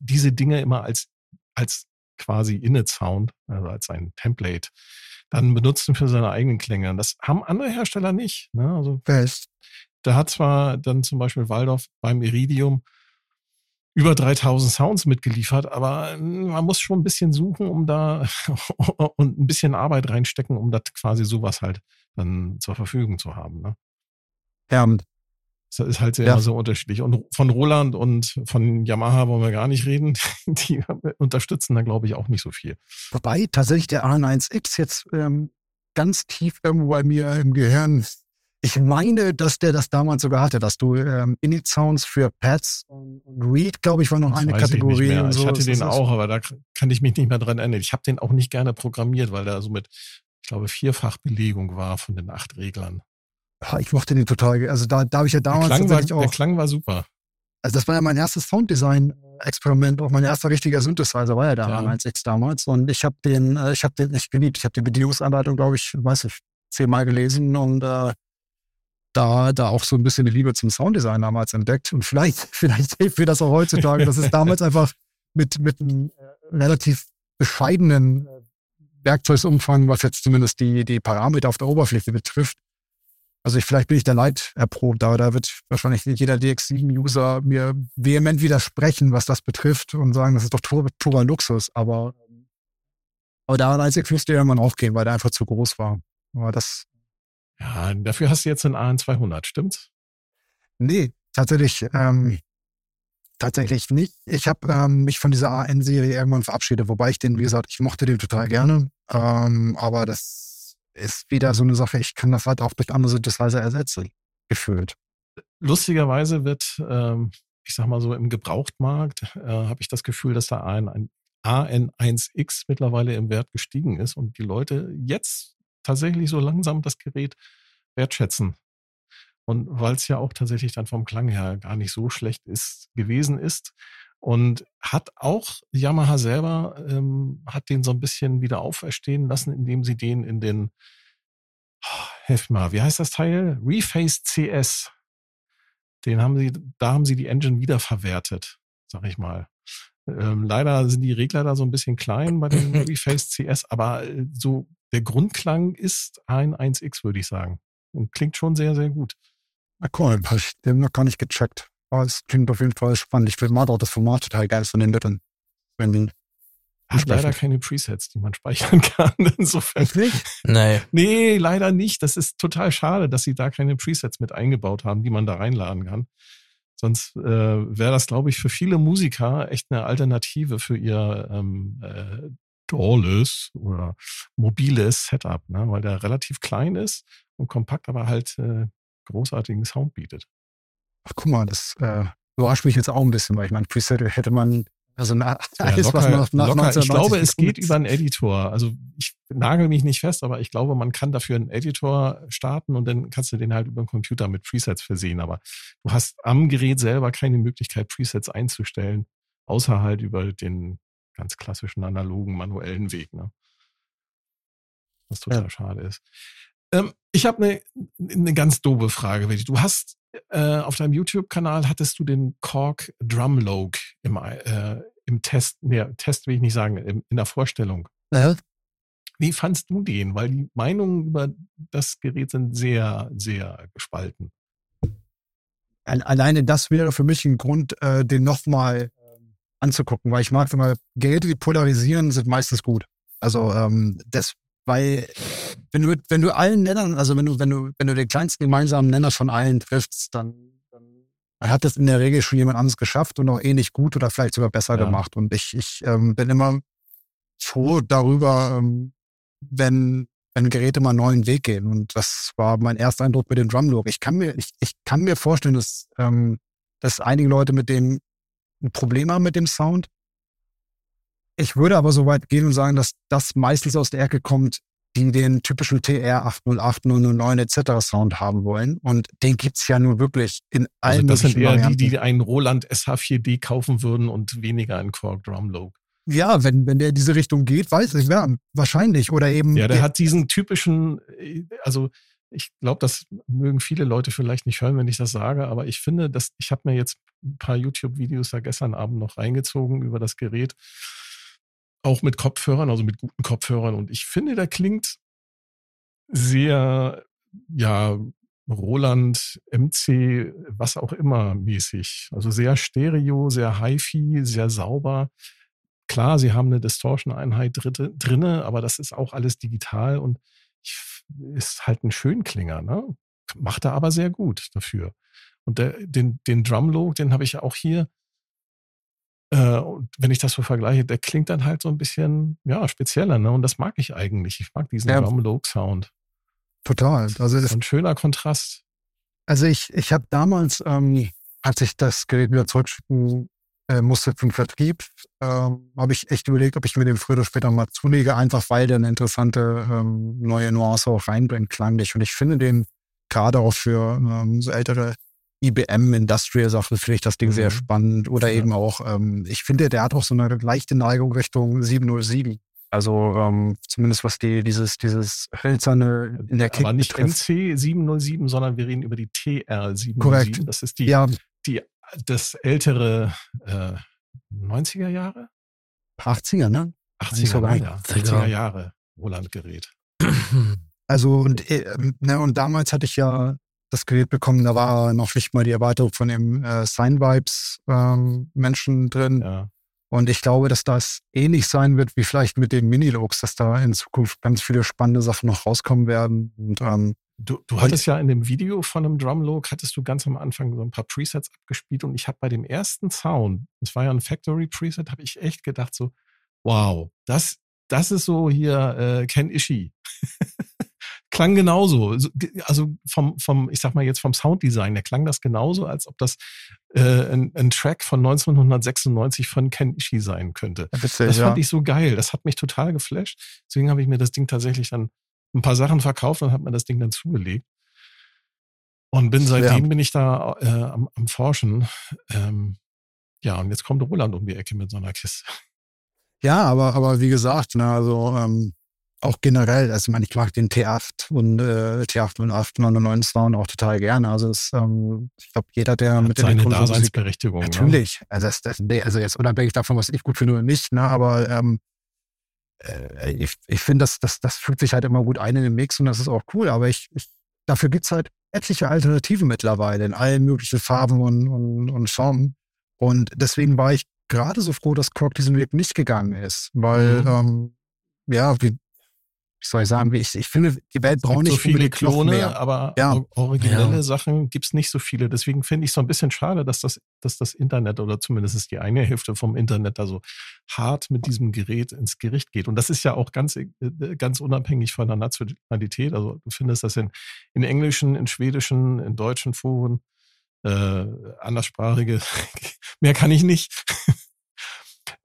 diese Dinge immer als, als quasi Init Sound, also als ein Template, dann benutzen für seine eigenen Klänge. Das haben andere Hersteller nicht. Ne? Also Best. Da hat zwar dann zum Beispiel Waldorf beim Iridium über 3000 Sounds mitgeliefert, aber man muss schon ein bisschen suchen, um da und ein bisschen Arbeit reinstecken, um das quasi sowas halt dann zur Verfügung zu haben. Ne? Ja, das ist halt sehr ja. so unterschiedlich. Und von Roland und von Yamaha wollen wir gar nicht reden. Die unterstützen da, glaube ich, auch nicht so viel. Wobei tatsächlich der A1X jetzt ähm, ganz tief irgendwo bei mir im Gehirn ich meine, dass der das damals sogar hatte, dass du ähm, Init-Sounds für Pads und Read, glaube ich, war noch das eine Kategorie. Ich, und so. ich hatte den auch, aber da kann ich mich nicht mehr dran erinnern. Ich habe den auch nicht gerne programmiert, weil der so mit, ich glaube, Vierfachbelegung war von den acht Reglern. Ich mochte den total. Also da, da habe ich ja damals der Klang, war, auch, der Klang war super. Also das war ja mein erstes Sounddesign-Experiment, auch mein erster richtiger Synthesizer war ja da ja. als X damals. Und ich habe den, äh, ich habe den nicht geliebt. Ich habe die Bedienungsanleitung, glaube ich, weiß ich, zehnmal gelesen und äh, da, da auch so ein bisschen die Liebe zum Sounddesign damals entdeckt. Und vielleicht, vielleicht hilft mir das auch heutzutage. Das ist damals einfach mit, mit einem äh, relativ bescheidenen äh, Werkzeugumfang, was jetzt zumindest die, die Parameter auf der Oberfläche betrifft, also ich, vielleicht bin ich da leid erprobt, aber da wird wahrscheinlich jeder DX7-User mir vehement widersprechen, was das betrifft und sagen, das ist doch purer, purer Luxus. Aber, aber daran als ich müsste irgendwann aufgehen, weil der einfach zu groß war. Aber das. Ja, dafür hast du jetzt einen AN200, stimmt's? Nee, tatsächlich, ähm, tatsächlich nicht. Ich habe ähm, mich von dieser AN-Serie irgendwann verabschiedet, wobei ich den, wie gesagt, ich mochte den total gerne. Ähm, aber das ist wieder so eine Sache, ich kann das halt auch durch andere Synthesizer ersetzen, gefühlt. Lustigerweise wird, ähm, ich sag mal so, im Gebrauchtmarkt äh, habe ich das Gefühl, dass da ein, ein AN1X mittlerweile im Wert gestiegen ist und die Leute jetzt tatsächlich so langsam das Gerät wertschätzen. Und weil es ja auch tatsächlich dann vom Klang her gar nicht so schlecht ist, gewesen ist. Und hat auch Yamaha selber, ähm, hat den so ein bisschen wieder auferstehen lassen, indem sie den in den, oh, helf mal, wie heißt das Teil? Reface CS. Den haben sie, da haben sie die Engine wieder verwertet, sag ich mal. Ähm, leider sind die Regler da so ein bisschen klein bei dem Reface CS, aber äh, so der Grundklang ist ein 1X, würde ich sagen. Und klingt schon sehr, sehr gut. Na cool, hab ich den noch gar nicht gecheckt. Aber es klingt auf jeden Fall spannend. Ich finde auch das Format total geil von den Leuten. Wenn hat leider keine Presets, die man speichern kann. Insofern. nicht? Nee. Nee, leider nicht. Das ist total schade, dass sie da keine Presets mit eingebaut haben, die man da reinladen kann. Sonst äh, wäre das, glaube ich, für viele Musiker echt eine Alternative für ihr ähm, äh, dolles oder mobiles Setup, ne? weil der relativ klein ist und kompakt, aber halt äh, großartigen Sound bietet ach guck mal, das äh, überrascht mich jetzt auch ein bisschen, weil ich meine, Preset hätte man also na, alles, locker, was nach, nach locker. Ich glaube, es geht über einen Editor. Also ich nagel mich nicht fest, aber ich glaube, man kann dafür einen Editor starten und dann kannst du den halt über den Computer mit Presets versehen. Aber du hast am Gerät selber keine Möglichkeit, Presets einzustellen, außer halt über den ganz klassischen analogen manuellen Weg. Ne? Was total ja. schade ist. Ähm, ich habe eine ne ganz doofe Frage. Du hast äh, auf deinem YouTube-Kanal hattest du den Korg Drumlogue im, äh, im Test, nee, Test will ich nicht sagen, im, in der Vorstellung. Ja. Wie fandst du den? Weil die Meinungen über das Gerät sind sehr, sehr gespalten. Alleine das wäre für mich ein Grund, äh, den nochmal ähm, anzugucken, weil ich mag, wenn man Geräte, die polarisieren, sind meistens gut. Also ähm, das, weil wenn du, wenn du allen Nennern, also wenn du, wenn du, wenn du den kleinsten gemeinsamen Nenner von allen triffst, dann, dann hat das in der Regel schon jemand anderes geschafft und auch ähnlich gut oder vielleicht sogar besser ja. gemacht. Und ich, ich ähm, bin immer froh darüber, ähm, wenn, wenn Geräte mal einen neuen Weg gehen. Und das war mein erster Eindruck mit dem Drumlook. Ich kann mir, ich, ich kann mir vorstellen, dass, ähm, dass einige Leute mit dem ein Problem haben mit dem Sound. Ich würde aber so weit gehen und sagen, dass das meistens aus der Ecke kommt, die den typischen TR 808, 009 etc. Sound haben wollen. Und den gibt's ja nur wirklich in allen Also das sind eher Varianten. die, die einen Roland SH4D kaufen würden und weniger einen Korg Drumlogue. Ja, wenn, wenn der in diese Richtung geht, weiß ich, ja, wahrscheinlich. Oder eben. Ja, der hat diesen typischen, äh, also ich glaube, das mögen viele Leute vielleicht nicht hören, wenn ich das sage, aber ich finde, dass ich habe mir jetzt ein paar YouTube-Videos da gestern Abend noch reingezogen über das Gerät, auch mit Kopfhörern, also mit guten Kopfhörern. Und ich finde, der klingt sehr, ja, Roland, MC, was auch immer mäßig. Also sehr stereo, sehr hi-fi, sehr sauber. Klar, sie haben eine Distortion-Einheit drinne, aber das ist auch alles digital und ist halt ein Schönklinger, ne? Macht er aber sehr gut dafür. Und der, den, den Drumlogue, den habe ich auch hier. Äh, und wenn ich das so vergleiche, der klingt dann halt so ein bisschen, ja, spezieller, ne? Und das mag ich eigentlich. Ich mag diesen Ja. Drumlogue-Sound. total. Also, das, Ein schöner Kontrast. also ich, ich habe damals, ähm, als ich das Gerät wieder zurückschicken äh, musste für den Vertrieb, ähm, habe ich echt überlegt, ob ich mir den früher oder später mal zulege, einfach weil der eine interessante ähm, neue Nuance auch reinbringt, klanglich. Und ich finde den gerade auch für ähm, so ältere IBM Industrial Sachen finde ich das Ding sehr Mhm. spannend. Oder Ja. eben auch, ähm, ich finde, der hat auch so eine leichte Neigung Richtung 707. Also ähm, zumindest was die dieses dieses hölzerne in der Kick aber nicht betrifft. MC 707, sondern wir reden über die TR 707. Korrekt. Das ist die, Ja, die das ältere äh, 90er Jahre? 80er, ne? 80er, sogar ja, 80er. 80er Jahre Roland-Gerät. Also und, äh, ne, und damals hatte ich ja das Gerät bekommen, da war noch nicht mal die Erweiterung von dem äh, Sign Vibes ähm, Menschen drin. Ja. Und ich glaube, dass das ähnlich sein wird wie vielleicht mit den Minilogs, dass da in Zukunft ganz viele spannende Sachen noch rauskommen werden. Und ähm, Du, du hattest ja in dem Video von einem Drumlogue, hattest du ganz am Anfang so ein paar Presets abgespielt und ich habe bei dem ersten Sound, das war ja ein Factory Preset, habe ich echt gedacht so, wow, das, das ist so hier äh, Ken Ishii. klang genauso. So, ge- Also vom, vom, ich sag mal jetzt vom Sounddesign, der klang das genauso, als ob das äh, ein, ein Track von 1996 von Ken Ishii sein könnte. witzig, Das ja. fand ich so geil. Das hat mich total geflasht. Deswegen habe ich mir das Ding tatsächlich dann ein paar Sachen verkauft und habe mir das Ding dann zugelegt. Und bin seitdem bin ich da äh, am, am Forschen. Ähm, ja, und jetzt kommt Roland um die Ecke mit so einer Kiste. Ja, aber, aber wie gesagt, ne, also ähm, auch generell, also ich meine, ich mag den T8 und äh, T8 und 899 Sound auch total gerne. Also es, ähm, ich glaube, jeder, der Hat mit seine elektronischer Musik Daseinsberechtigung. Ne? Natürlich. Also, das, das, nee, also jetzt unabhängig davon, was ich gut finde oder nicht, ne, aber ähm, äh, ich, ich finde, das, das, das fügt sich halt immer gut ein in den Mix und das ist auch cool. Aber ich, ich dafür gibt's halt etliche Alternativen mittlerweile in allen möglichen Farben und, und, und Formen. Und deswegen war ich gerade so froh, dass Korg diesen Weg nicht gegangen ist. Weil, Mhm. ähm, ja, wie, wie soll ich sagen, ich, ich finde, die Welt Es braucht gibt nicht so viele Klone, mehr. aber Ja. or- originelle Ja. Sachen gibt's nicht so viele. Deswegen finde ich es so ein bisschen schade, dass das, dass das Internet oder zumindest die eine Hälfte vom Internet da so hart mit diesem Gerät ins Gericht geht. Und das ist ja auch ganz, äh, ganz unabhängig von der Nationalität. Also du findest das in, in englischen, in schwedischen, in deutschen Foren, äh, anderssprachige. Mehr kann ich nicht.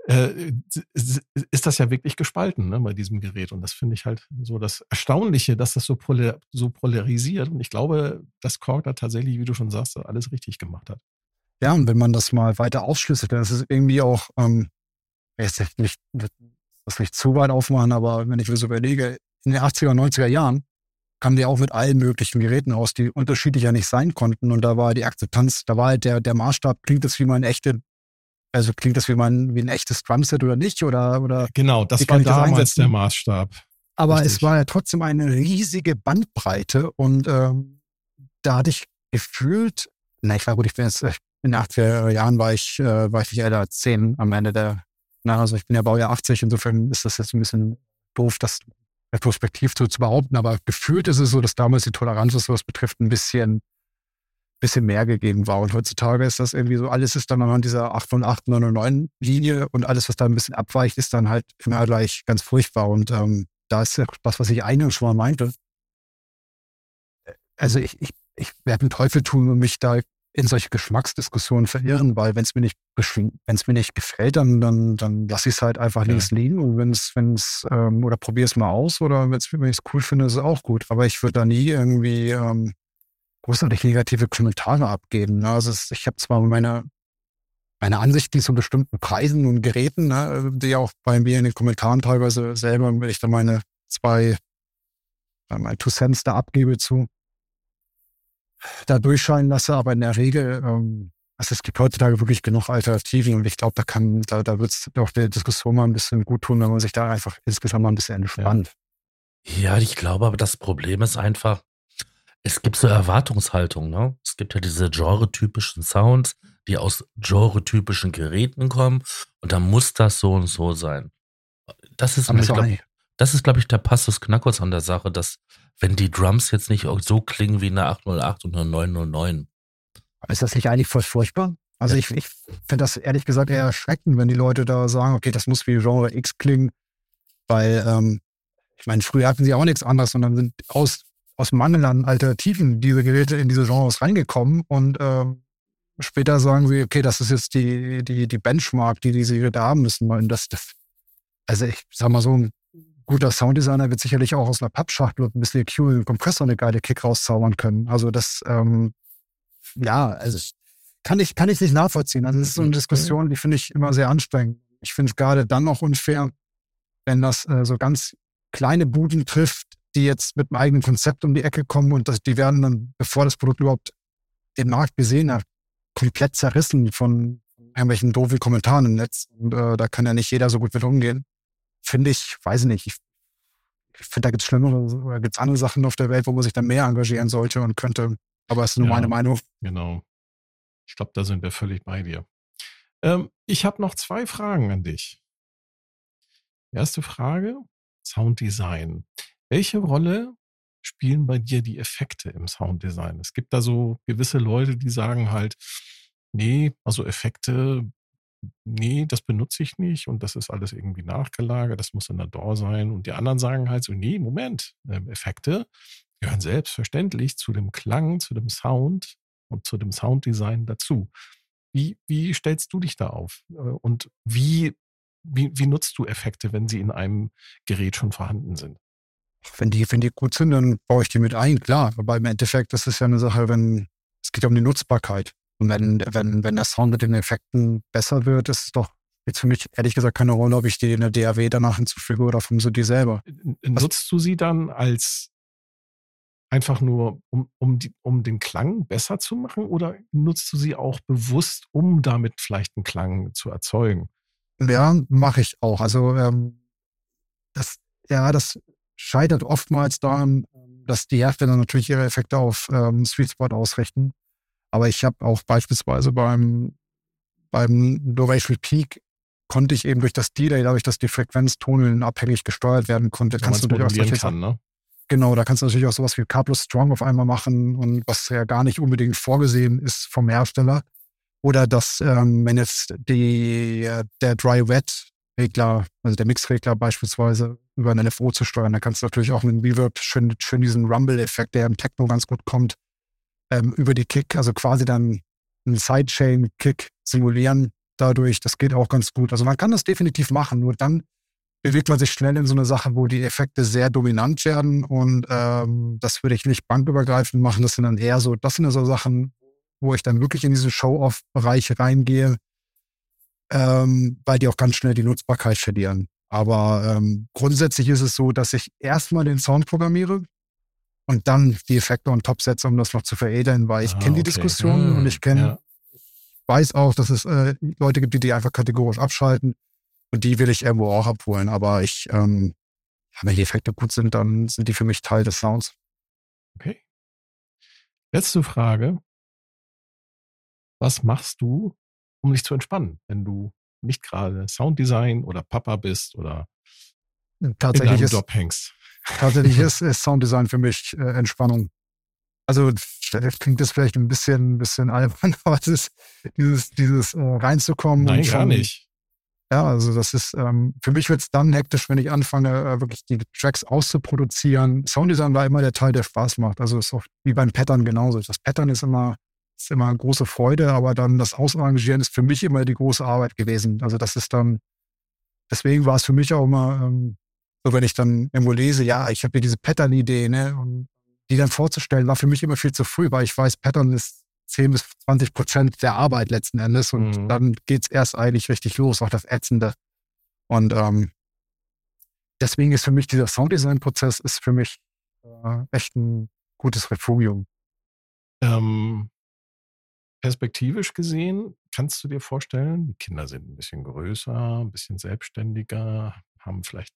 Äh, ist das ja wirklich gespalten ne, bei diesem Gerät. Und das finde ich halt so das Erstaunliche, dass das so, polar, so polarisiert. Und ich glaube, dass Korg da tatsächlich, wie du schon sagst, alles richtig gemacht hat. Ja, und wenn man das mal weiter aufschlüsselt, dann ist es irgendwie auch, ähm, jetzt nicht, das nicht zu weit aufmachen, aber wenn ich mir so überlege, in den 80er, 90er Jahren kamen die auch mit allen möglichen Geräten aus, die unterschiedlicher nicht sein konnten. Und da war die Akzeptanz, da war halt der, der Maßstab, klingt das wie mein echte, also klingt das wie mein, wie ein echtes Drumset oder nicht, oder, oder, Genau, das war das damals einsetzen? der Maßstab. aber Richtig. es war ja trotzdem eine riesige Bandbreite und, ähm, da hatte ich gefühlt, na, ich war gut, ich bin jetzt, äh, in den 80er Jahren war ich, äh, war ich nicht älter als 10 am Ende der, na, also ich bin ja Baujahr 80, insofern ist das jetzt ein bisschen doof, das retrospektiv so zu behaupten, aber gefühlt ist es so, dass damals die Toleranz, was sowas betrifft, ein bisschen, bisschen mehr gegeben war. Und heutzutage ist das irgendwie so, alles ist dann anhand dieser 808, 909 Linie und alles, was da ein bisschen abweicht, ist dann halt immer gleich ganz furchtbar. Und ähm, da ist ja das, was ich eingangs schon mal meinte. Also ich, ich, ich werde den Teufel tun und mich da in solche Geschmacksdiskussionen verirren, weil wenn es mir nicht wenn es mir nicht gefällt, dann dann dann lasse ich es halt einfach ja. links liegen und wenn es wenn es ähm, oder probiere es mal aus oder wenn ich es cool finde, ist es auch gut. Aber ich würde da nie irgendwie ähm, großartig negative Kommentare abgeben. Ne? Also ich habe zwar meine meine Ansichten zu bestimmten Preisen und Geräten, ne, die auch bei mir in den Kommentaren teilweise selber, wenn ich da meine zwei, meine Two Cents da abgebe zu, da durchscheinen lasse, aber in der Regel, ähm, also es gibt heutzutage wirklich genug Alternativen und ich glaube, da kann, da, da wird es doch der Diskussion mal ein bisschen gut tun, wenn man sich da einfach insgesamt mal ein bisschen entspannt. Ja. ja, ich glaube, aber das Problem ist einfach, es gibt so Erwartungshaltung, ne? Es gibt ja diese genre-typischen Sounds, die aus genre-typischen Geräten kommen und dann muss das so und so sein. Das ist, nämlich, glaub, das ist, glaube ich, der Passus Knackos an der Sache, dass wenn die Drums jetzt nicht so klingen wie eine 808 und eine 909. Ist das nicht eigentlich voll furchtbar? Also ja. ich, ich finde das ehrlich gesagt eher erschreckend, wenn die Leute da sagen, okay, das muss wie Genre X klingen, weil ähm, ich meine, früher hatten sie auch nichts anderes, sondern sind aus, aus Mangel an Alternativen diese Geräte in diese Genres reingekommen und ähm, später sagen sie, okay, das ist jetzt die, die, die Benchmark, die diese Geräte haben müssen. Und das, also ich sag mal so, ein guter Sounddesigner wird sicherlich auch aus einer Pappschachtel und ein bisschen EQ und Kompressor eine geile Kick rauszaubern können. Also das, ähm, ja, also kann ich, kann ich nicht nachvollziehen. Also das ist so eine Diskussion, die finde ich immer sehr anstrengend. Ich finde es gerade dann noch unfair, wenn das äh, so ganz kleine Buden trifft, die jetzt mit einem eigenen Konzept um die Ecke kommen und das, die werden dann, bevor das Produkt überhaupt den Markt gesehen hat, komplett zerrissen von irgendwelchen doofen Kommentaren im Netz. Und äh, da kann ja nicht jeder so gut mit umgehen finde ich, weiß ich nicht, ich, ich finde, da gibt es schlimmere oder gibt es andere Sachen auf der Welt, wo man sich dann mehr engagieren sollte und könnte. Aber es ist nur ja, meine Meinung. Genau. Ich glaube, da sind wir völlig bei dir. Ähm, ich habe noch zwei Fragen an dich. Erste Frage, Sounddesign. Welche Rolle spielen bei dir die Effekte im Sounddesign? Es gibt da so gewisse Leute, die sagen halt, nee, also Effekte nee, das benutze ich nicht und das ist alles irgendwie nachgelagert, das muss in der DAW sein. Und die anderen sagen halt so, nee, Moment, ähm, Effekte gehören selbstverständlich zu dem Klang, zu dem Sound und zu dem Sounddesign dazu. Wie, wie stellst du dich da auf? Äh, und wie, wie, wie nutzt du Effekte, wenn sie in einem Gerät schon vorhanden sind? Wenn die, wenn die gut sind, dann baue ich die mit ein, klar. Aber im Endeffekt, das ist ja eine Sache, wenn es geht um die Nutzbarkeit. Und wenn, wenn, wenn der Sound mit den Effekten besser wird, ist es doch jetzt für mich ehrlich gesagt keine Rolle, ob ich die in der DAW danach hinzufüge oder vom die selber. Nutzt du sie dann als einfach nur, um, um, die, um den Klang besser zu machen oder nutzt du sie auch bewusst, um damit vielleicht einen Klang zu erzeugen? Ja, mache ich auch. Also ähm, das, ja, das scheitert oftmals daran, dass die Hersteller natürlich ihre Effekte auf ähm, Sweet Spot ausrichten. Aber ich habe auch beispielsweise beim, beim Duration Peak konnte ich eben durch das Delay, dadurch, dass die Frequenz tonhöhenabhängig gesteuert werden konnte, ja, kannst du natürlich auch solche kann, ne? Genau, da kannst du natürlich auch sowas wie plus Strong auf einmal machen und was ja gar nicht unbedingt vorgesehen ist vom Hersteller. Oder dass, ähm, wenn jetzt die, der Dry-Wet-Regler, also der Mix-Regler beispielsweise über ein LFO zu steuern, dann kannst du natürlich auch mit dem Reverb schön, schön diesen Rumble-Effekt, der im Techno ganz gut kommt, ähm, über die Kick, also quasi dann einen Sidechain-Kick simulieren dadurch. Das geht auch ganz gut. Also man kann das definitiv machen, nur dann bewegt man sich schnell in so eine Sache, wo die Effekte sehr dominant werden und ähm, das würde ich nicht bankübergreifend machen. Das sind dann eher so, das sind so Sachen, wo ich dann wirklich in diesen Show-off-Bereich reingehe, ähm, weil die auch ganz schnell die Nutzbarkeit verlieren. Aber ähm, grundsätzlich ist es so, dass ich erstmal den Sound programmiere, und dann die Effekte on top setze, um das noch zu veredeln, weil ich ah, kenne die okay. Diskussion hm, und ich kenne, ja. weiß auch, dass es äh, Leute gibt, die die einfach kategorisch abschalten und die will ich irgendwo auch abholen. Aber ich, ähm, wenn die Effekte gut sind, dann sind die für mich Teil des Sounds. Okay. Letzte Frage. Was machst du, um dich zu entspannen, wenn du nicht gerade Sounddesign oder Papa bist oder Tatsächlich in ist, Job hängst? Tatsächlich ist, ist Sounddesign für mich äh, Entspannung. Also klingt das vielleicht ein bisschen, ein bisschen albern, aber es ist dieses, dieses äh, reinzukommen. Nein, gar nicht. Ja, also das ist, ähm, für mich wird es dann hektisch, wenn ich anfange, äh, wirklich die Tracks auszuproduzieren. Sounddesign war immer der Teil, der Spaß macht. Also ist auch wie beim Pattern genauso. Das Pattern ist immer ist immer eine große Freude, aber dann das Ausarrangieren ist für mich immer die große Arbeit gewesen. Also das ist dann, deswegen war es für mich auch immer, ähm, so wenn ich dann irgendwo lese, ja, ich habe hier diese Pattern-Idee, ne, und die dann vorzustellen, war für mich immer viel zu früh, weil ich weiß, Pattern ist 10 bis 20 Prozent der Arbeit letzten Endes und mhm. dann geht's erst eigentlich richtig los, auch das Ätzende. Und ähm, deswegen ist für mich dieser Sounddesign-Prozess ist für mich äh, echt ein gutes Refugium. Ähm, perspektivisch gesehen, kannst du dir vorstellen, die Kinder sind ein bisschen größer, ein bisschen selbstständiger, haben vielleicht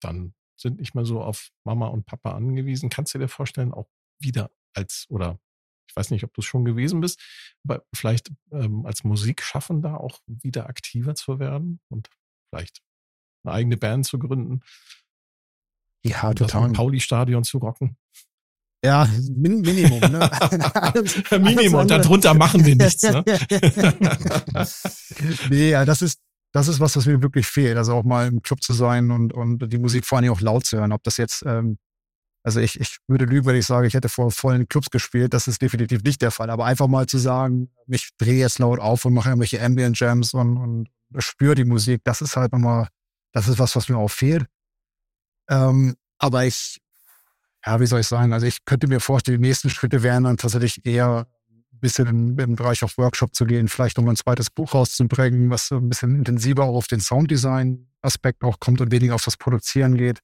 dann sind nicht mehr so auf Mama und Papa angewiesen. Kannst du dir vorstellen, auch wieder als oder ich weiß nicht, ob du es schon gewesen bist, aber vielleicht ähm, als Musikschaffender auch wieder aktiver zu werden und vielleicht eine eigene Band zu gründen. Ja, total. Pauli-Stadion zu rocken. Ja, Min Minimum. Ne? Minimum, darunter machen wir nichts. Ne? nee, ja, das ist, das ist was, was mir wirklich fehlt. Also auch mal im Club zu sein und, und die Musik vor allem auch laut zu hören. Ob das jetzt, ähm, also ich, ich würde lügen, wenn ich sage, ich hätte vor vollen Clubs gespielt. Das ist definitiv nicht der Fall. Aber einfach mal zu sagen, ich drehe jetzt laut auf und mache irgendwelche Ambient Jams und, und spüre die Musik, das ist halt nochmal, das ist was, was mir auch fehlt. Ähm, aber ich ja, wie soll ich sagen? Also ich könnte mir vorstellen, die nächsten Schritte wären dann tatsächlich eher ein bisschen im, im Bereich auf Workshop zu gehen, vielleicht um ein zweites Buch rauszubringen, was so ein bisschen intensiver auch auf den Sounddesign-Aspekt auch kommt und weniger auf das Produzieren geht.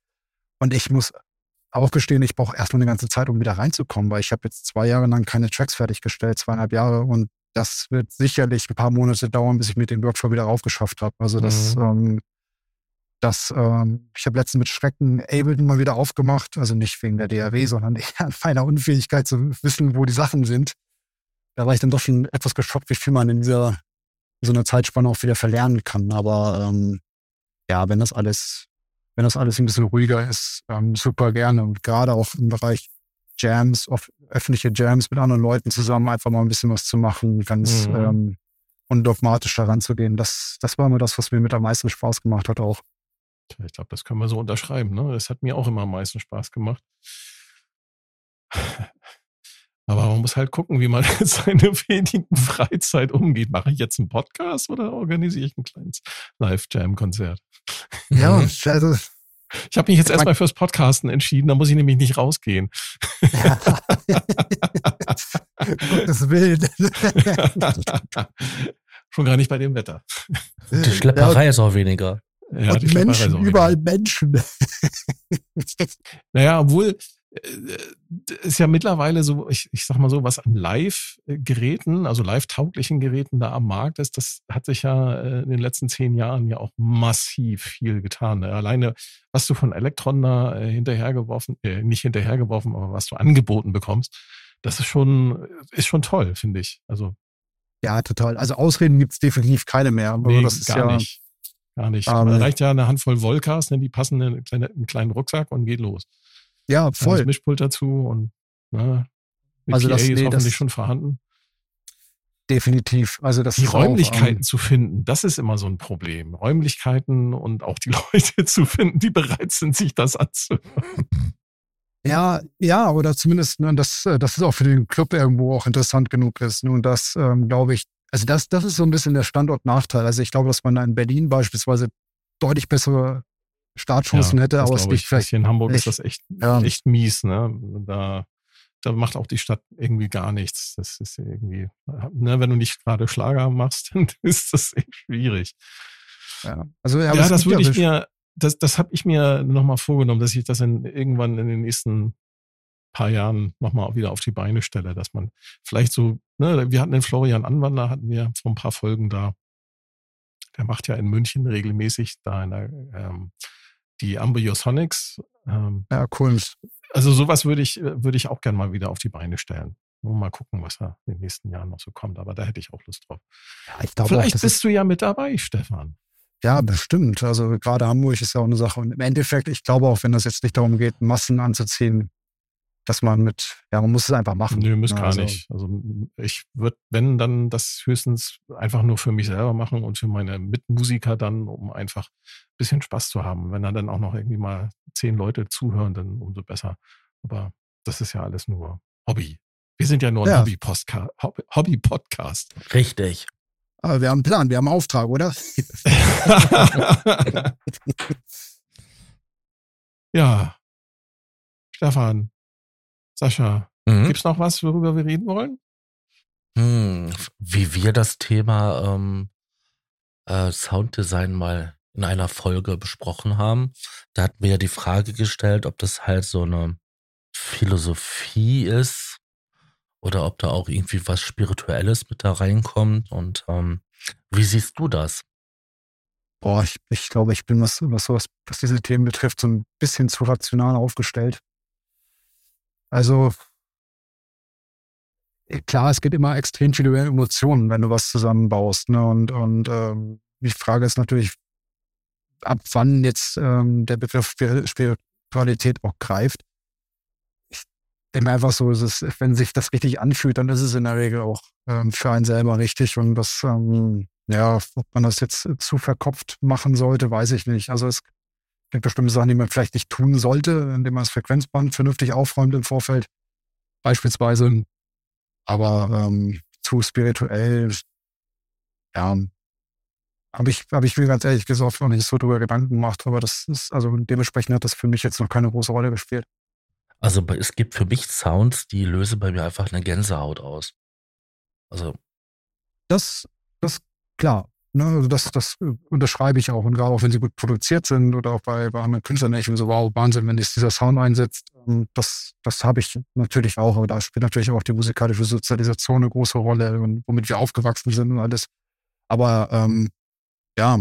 Und ich muss auch gestehen, ich brauche erstmal eine ganze Zeit, um wieder reinzukommen, weil ich habe jetzt zwei Jahre lang keine Tracks fertiggestellt, zweieinhalb Jahre und das wird sicherlich ein paar Monate dauern, bis ich mit dem Workshop wieder raufgeschafft habe. Also das mhm. ähm, das, ähm, ich habe letztens mit Schrecken Ableton mal wieder aufgemacht, also nicht wegen der DAW, sondern eher an meiner Unfähigkeit zu wissen, wo die Sachen sind. Da war ich dann doch schon etwas geschockt, wie viel man in dieser in so einer Zeitspanne auch wieder verlernen kann. Aber ähm, ja, wenn das alles, wenn das alles ein bisschen ruhiger ist, ähm, super gerne. Und gerade auch im Bereich Jams, auf öffentliche Jams mit anderen Leuten zusammen einfach mal ein bisschen was zu machen, ganz mhm. ähm, undogmatisch daran zu gehen. Das, das war immer das, was mir mit am meisten Spaß gemacht hat auch. Ich glaube, das können wir so unterschreiben. Ne? Das hat mir auch immer am meisten Spaß gemacht. Aber man muss halt gucken, wie man mit seiner wenigen Freizeit umgeht. Mache ich jetzt einen Podcast oder organisiere ich ein kleines Live-Jam-Konzert? Ja, also. Ich habe mich jetzt erstmal fürs Podcasten entschieden, da muss ich nämlich nicht rausgehen. Ja. Gottes Willen. Schon gar nicht bei dem Wetter. Die Schlepperei ja, ist auch weniger. Ja, und Menschen, überall Menschen. naja, obwohl äh, ist ja mittlerweile so, ich, ich sag mal so, was an Live-Geräten, also live-tauglichen Geräten da am Markt ist, das hat sich ja äh, in den letzten zehn Jahren ja auch massiv viel getan. Ne? Alleine, was du von Elektron da äh, hinterhergeworfen, äh, nicht hinterhergeworfen, aber was du angeboten bekommst, das ist schon, ist schon toll, finde ich. Also. Ja, total. Also Ausreden gibt's definitiv keine mehr. Aber nee, das ist gar ja, nicht. Gar nicht. Um, da reicht ja eine Handvoll Volkas, ne, die passen in einen kleinen Rucksack und geht los. Ja, voll. Das Mischpult dazu und ne, also das, ist nee, hoffentlich schon vorhanden. Definitiv. Also das die Räumlichkeiten auch, um, zu finden, das ist immer so ein Problem. Räumlichkeiten und auch die Leute zu finden, die bereit sind, sich das anzuhören. Ja, ja, oder zumindest, ne, dass das ist auch für den Club irgendwo auch interessant genug ist. Ne, und das, ähm, glaube ich, also das, das ist so ein bisschen der Standortnachteil. Also ich glaube, dass man in Berlin beispielsweise deutlich bessere Startchancen ja, hätte, aber es liegt vielleicht. Hier in Hamburg echt, ist das echt, ja. echt mies, ne? Da, da macht auch die Stadt irgendwie gar nichts. Das ist irgendwie, ne, wenn du nicht gerade Schlager machst, dann ist das echt schwierig. Ja, also, ja, ja das würde ich mir, das, das habe ich mir nochmal vorgenommen, dass ich das in, irgendwann in den nächsten paar Jahren nochmal wieder auf die Beine stelle, dass man vielleicht so, ne, wir hatten den Florian Anwander, hatten wir vor ein paar Folgen da. Der macht ja in München regelmäßig da in der, ähm, die Ambiosonics. Ähm, ja, cool. Also sowas würde ich, würde ich auch gerne mal wieder auf die Beine stellen. Mal gucken, was da in den nächsten Jahren noch so kommt. Aber da hätte ich auch Lust drauf. Ja, ich glaube Vielleicht auch, bist du ja mit dabei, Stefan. Ja, bestimmt. Also gerade Hamburg ist ja auch eine Sache. Und im Endeffekt, ich glaube auch, wenn das jetzt nicht darum geht, Massen anzuziehen, dass man mit, ja, man muss es einfach machen. Nö, muss ja, gar also, nicht. Also ich würde, wenn, dann das höchstens einfach nur für mich selber machen und für meine Mitmusiker dann, um einfach ein bisschen Spaß zu haben. Wenn dann auch noch irgendwie mal zehn Leute zuhören, dann umso besser. Aber das ist ja alles nur Hobby. Wir sind ja nur ein Ja. Hobby-Podcast. Hobby-Podcast. Richtig. Aber wir haben einen Plan, wir haben einen Auftrag, oder? ja. Stefan, Sascha, Mhm. gibt's noch was, worüber wir reden wollen? Hm, wie wir das Thema ähm, äh, Sounddesign mal in einer Folge besprochen haben, da hatten wir ja die Frage gestellt, ob das halt so eine Philosophie ist oder ob da auch irgendwie was Spirituelles mit da reinkommt. Und ähm, wie siehst du das? Boah, ich, ich glaube, ich bin, was, was sowas, was diese Themen betrifft, so ein bisschen zu rational aufgestellt. Also, eh, klar, es gibt immer extrem viele Emotionen, wenn du was zusammenbaust. Ne? Und, und ähm, die Frage ist natürlich, ab wann jetzt ähm, der Begriff Spir- Spiritualität auch greift. Ich denke einfach so, es ist, wenn sich das richtig anfühlt, dann ist es in der Regel auch ähm, für einen selber richtig. Und das, ähm, ja, ob man das jetzt äh, zu verkopft machen sollte, weiß ich nicht. Also es gibt bestimmte Sachen, die man vielleicht nicht tun sollte, indem man das Frequenzband vernünftig aufräumt im Vorfeld. Beispielsweise. Aber ähm, zu spirituell, ja, habe ich, habe ich mir ganz ehrlich gesagt noch nicht so drüber Gedanken gemacht, aber das ist, also dementsprechend hat das für mich jetzt noch keine große Rolle gespielt. Also es gibt für mich Sounds, die lösen bei mir einfach eine Gänsehaut aus. Also Das, das, klar. Ne, also das, das äh, unterschreibe ich auch. Und gerade auch wenn sie gut produziert sind oder auch bei, bei anderen Künstlern, ich bin so, wow, Wahnsinn, wenn jetzt dieser Sound einsetzt. ähm, Das, das habe ich natürlich auch. Aber da spielt natürlich auch die musikalische Sozialisation eine große Rolle und womit wir aufgewachsen sind und alles. Aber ähm, ja,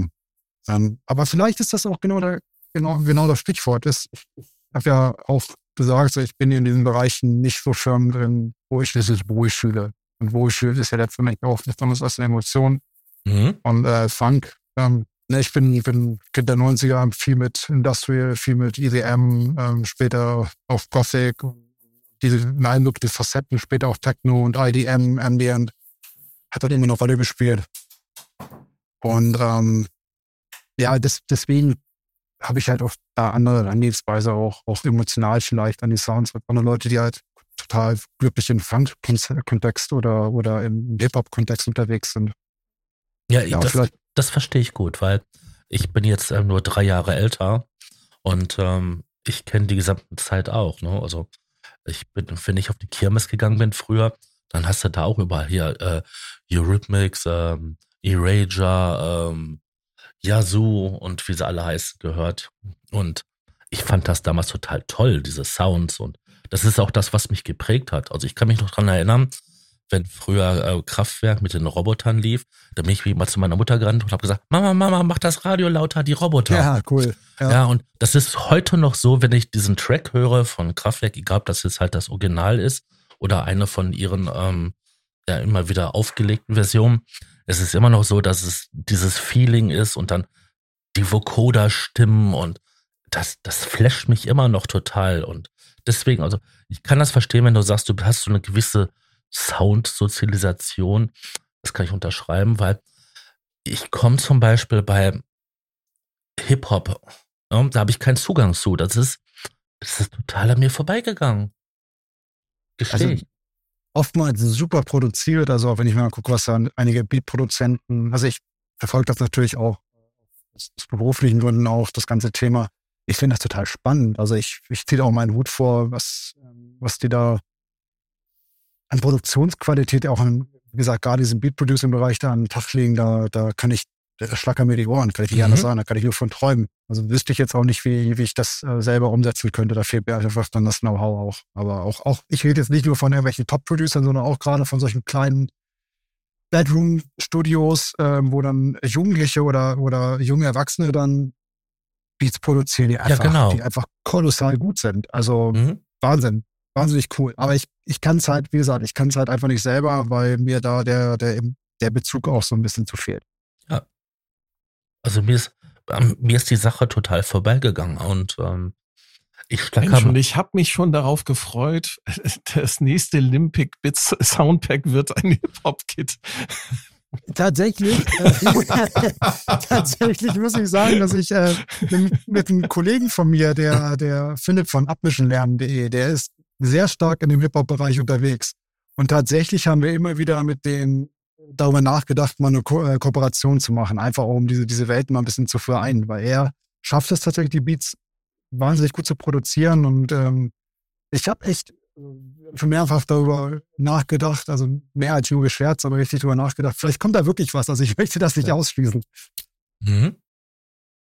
ähm, aber vielleicht ist das auch genau der, genau, genau das Stichwort. Das, ich habe ja auch gesagt, ich bin in diesen Bereichen nicht so firm drin, wo ich das ist, wo ich fühle. Und wo ich fühle, ist ja letztendlich auch nichts anderes als eine Emotion. Mhm. Und äh, Funk, ähm, ne, ich bin, bin Kind der 90er, viel mit Industrial, viel mit EDM, ähm, später auf Gothic, diese nein, wirklich die Facetten, später auch Techno und IDM, Ambient, hat dann immer noch Rolle gespielt. Und ähm, ja, das, deswegen habe ich halt auch da andere Herangehensweise, auch, auch emotional vielleicht an die Sounds. Andere Leute, die halt total glücklich im Funk-Kontext oder, oder im Hip-Hop-Kontext unterwegs sind. Ja, Ja, das, vielleicht das verstehe ich gut, weil ich bin jetzt ähm, nur drei Jahre älter und ähm, ich kenne die gesamte Zeit auch. Ne? Also ich bin, wenn ich auf die Kirmes gegangen bin früher, dann hast du da auch überall hier äh, Eurythmics, ähm, Erasure, ähm, Yazoo und wie sie alle heißen gehört. Und ich fand das damals total toll, diese Sounds. Und das ist auch das, was mich geprägt hat. Also ich kann mich noch dran erinnern, wenn früher äh, Kraftwerk mit den Robotern lief, da bin ich wie mal zu meiner Mutter gerannt und habe gesagt, Mama, Mama, mach das Radio lauter, die Roboter. Ja, cool. Ja. Ja. und das ist heute noch so, wenn ich diesen Track höre von Kraftwerk, egal ob das jetzt halt das Original ist oder eine von ihren ähm, ja immer wieder aufgelegten Versionen, es ist immer noch so, dass es dieses Feeling ist und dann die Vocoder-Stimmen und das, das flasht mich immer noch total und deswegen, also ich kann das verstehen, wenn du sagst, du hast so eine gewisse Soundsozialisation, das kann ich unterschreiben, weil ich komme zum Beispiel bei Hip-Hop, ja, da habe ich keinen Zugang zu. Das ist, das ist total an mir vorbeigegangen. Gestehe Also, oftmals super produziert. Also auch wenn ich mal gucke, was da einige Beat-Produzenten, also ich verfolge das natürlich auch aus beruflichen Gründen auch, das ganze Thema. Ich finde das total spannend. Also ich, ich ziehe da auch meinen Hut vor, was, was die da an Produktionsqualität auch an, wie gesagt, gerade diesen Beat-Producing-Bereich da an den Tag legen, da, da kann ich, da schlackern mir die Ohren, kann ich nicht Mhm. anders sagen, da kann ich nur von träumen. Also wüsste ich jetzt auch nicht, wie, wie ich das äh, selber umsetzen könnte. Da fehlt mir einfach dann das Know-how auch. Aber auch, auch, ich rede jetzt nicht nur von irgendwelchen Top-Producern, sondern auch gerade von solchen kleinen Bedroom-Studios, ähm, wo dann Jugendliche oder, oder junge Erwachsene dann Beats produzieren, die einfach, genau. die einfach kolossal gut sind. Also Mhm. Wahnsinn. Wahnsinnig cool. Aber ich, ich kann es halt, wie gesagt, ich kann es halt einfach nicht selber, weil mir da der, der, der Bezug auch so ein bisschen zu fehlt. Also mir ist, ähm, mir ist die Sache total vorbeigegangen und ähm, ich Mensch, schlacker und ich habe mich schon darauf gefreut. Das nächste Limpic Bits Soundpack wird ein Hip-Hop-Kit. Tatsächlich, äh, tatsächlich muss ich sagen, dass ich äh, mit, mit einem Kollegen von mir, der, der findet von abmischenlernen.de, der ist sehr stark in dem Hip-Hop-Bereich unterwegs. Und tatsächlich haben wir immer wieder mit denen darüber nachgedacht, mal eine Ko äh, Kooperation zu machen, einfach um diese, diese Welten mal ein bisschen zu vereinen, weil er schafft es tatsächlich, die Beats wahnsinnig gut zu produzieren und ähm, ich habe echt schon mehrfach darüber nachgedacht, also mehr als nur geschwärzt, aber richtig darüber nachgedacht. Vielleicht kommt da wirklich was. Also ich möchte das nicht ja. ausschließen. Mhm.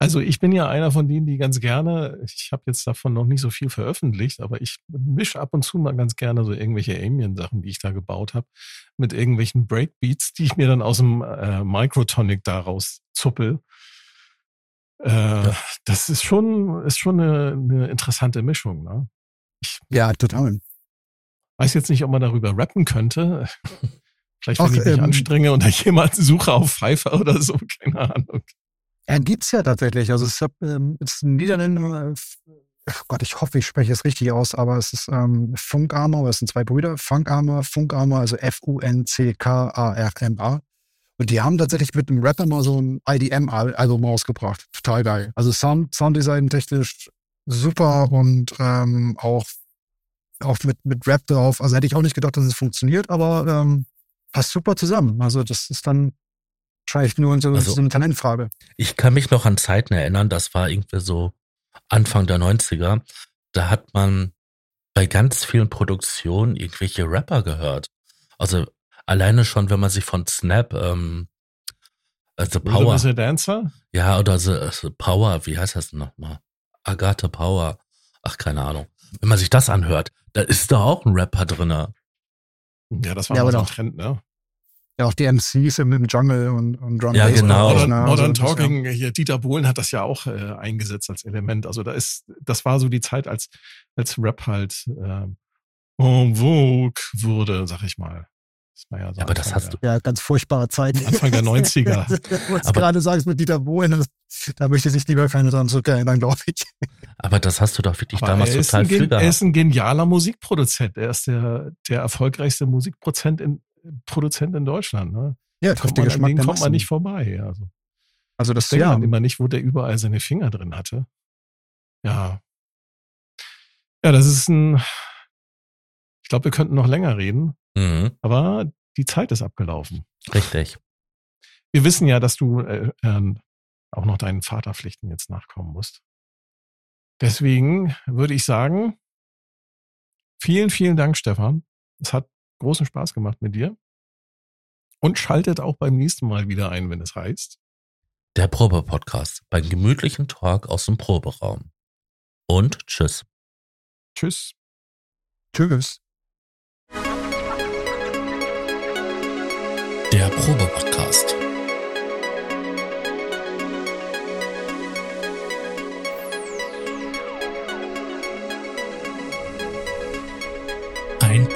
Also ich bin ja einer von denen, die ganz gerne, ich habe jetzt davon noch nicht so viel veröffentlicht, aber ich mische ab und zu mal ganz gerne so irgendwelche Ambient-Sachen, die ich da gebaut habe, mit irgendwelchen Breakbeats, die ich mir dann aus dem äh, Microtonic daraus zuppel. Äh, ja. Das ist schon, ist schon eine, eine interessante Mischung. Ne? Ich ja, total. Weiß jetzt nicht, ob man darüber rappen könnte. Vielleicht, wenn Ach, ich mich ähm, anstrenge und da jemand suche auf Pfeifer oder so, keine Ahnung. Ja, gibt's ja tatsächlich. Also es ist, es ein Niederländer, ach Gott, ich hoffe, ich spreche es richtig aus, aber es ist ähm, Funkarmer, es sind zwei Brüder, Funkarmer, Funkarmer, also F-U-N-C-K-A-R-M-A. Und die haben tatsächlich mit einem Rapper mal so ein IDM-Album rausgebracht. Total geil. Also Sound, Sounddesign technisch super und ähm, auch, auch mit, mit Rap drauf. Also hätte ich auch nicht gedacht, dass es funktioniert, aber ähm, passt super zusammen. Also das ist dann Wahrscheinlich nur so, also, so eine Talentfrage. Ich kann mich noch an Zeiten erinnern, das war irgendwie so Anfang der 90er. Da hat man bei ganz vielen Produktionen irgendwelche Rapper gehört. Also alleine schon, wenn man sich von Snap, ähm, äh, The Power. The Dancer? Ja, oder The, The Power, wie heißt das nochmal? Agatha Power. Ach, keine Ahnung. Wenn man sich das anhört, da ist da auch ein Rapper drinne. Ja, das war ja, so ein Trend, ne? Ja, auch die MCs im, im Jungle und, und Drum Ja, genau. Modern, Modern also, Talking, hier Dieter Bohlen hat das ja auch äh, eingesetzt als Element. Also da ist, das war so die Zeit, als, als Rap halt äh, en vogue wurde, sag ich mal. Das war ja, so aber das hast du. Ja, ganz furchtbare Zeit. Anfang der 90er. du gerade sagst mit Dieter Bohlen, da möchte sich lieber keine dran zurückerinnern, glaube ich. Aber das hast du doch wirklich aber damals total viel Er ist ein genialer Musikproduzent. Er ist der, der erfolgreichste Musikproduzent in, Produzent in Deutschland. Ne? Ja, kommt man, Geschmack an den kommt man nicht vorbei. Also, also das denkt ja. man immer nicht, wo der überall seine Finger drin hatte. Ja. Ja, das ist ein. Ich glaube, wir könnten noch länger reden, mhm. aber die Zeit ist abgelaufen. Richtig. Wir wissen ja, dass du äh, äh, auch noch deinen Vaterpflichten jetzt nachkommen musst. Deswegen würde ich sagen, vielen, vielen Dank, Stefan. Es hat großen Spaß gemacht mit dir. Und schaltet auch beim nächsten Mal wieder ein, wenn es heißt. Der Probe-Podcast beim gemütlichen Talk aus dem Proberaum. Und tschüss. Tschüss. Tschüss. Der Probe-Podcast.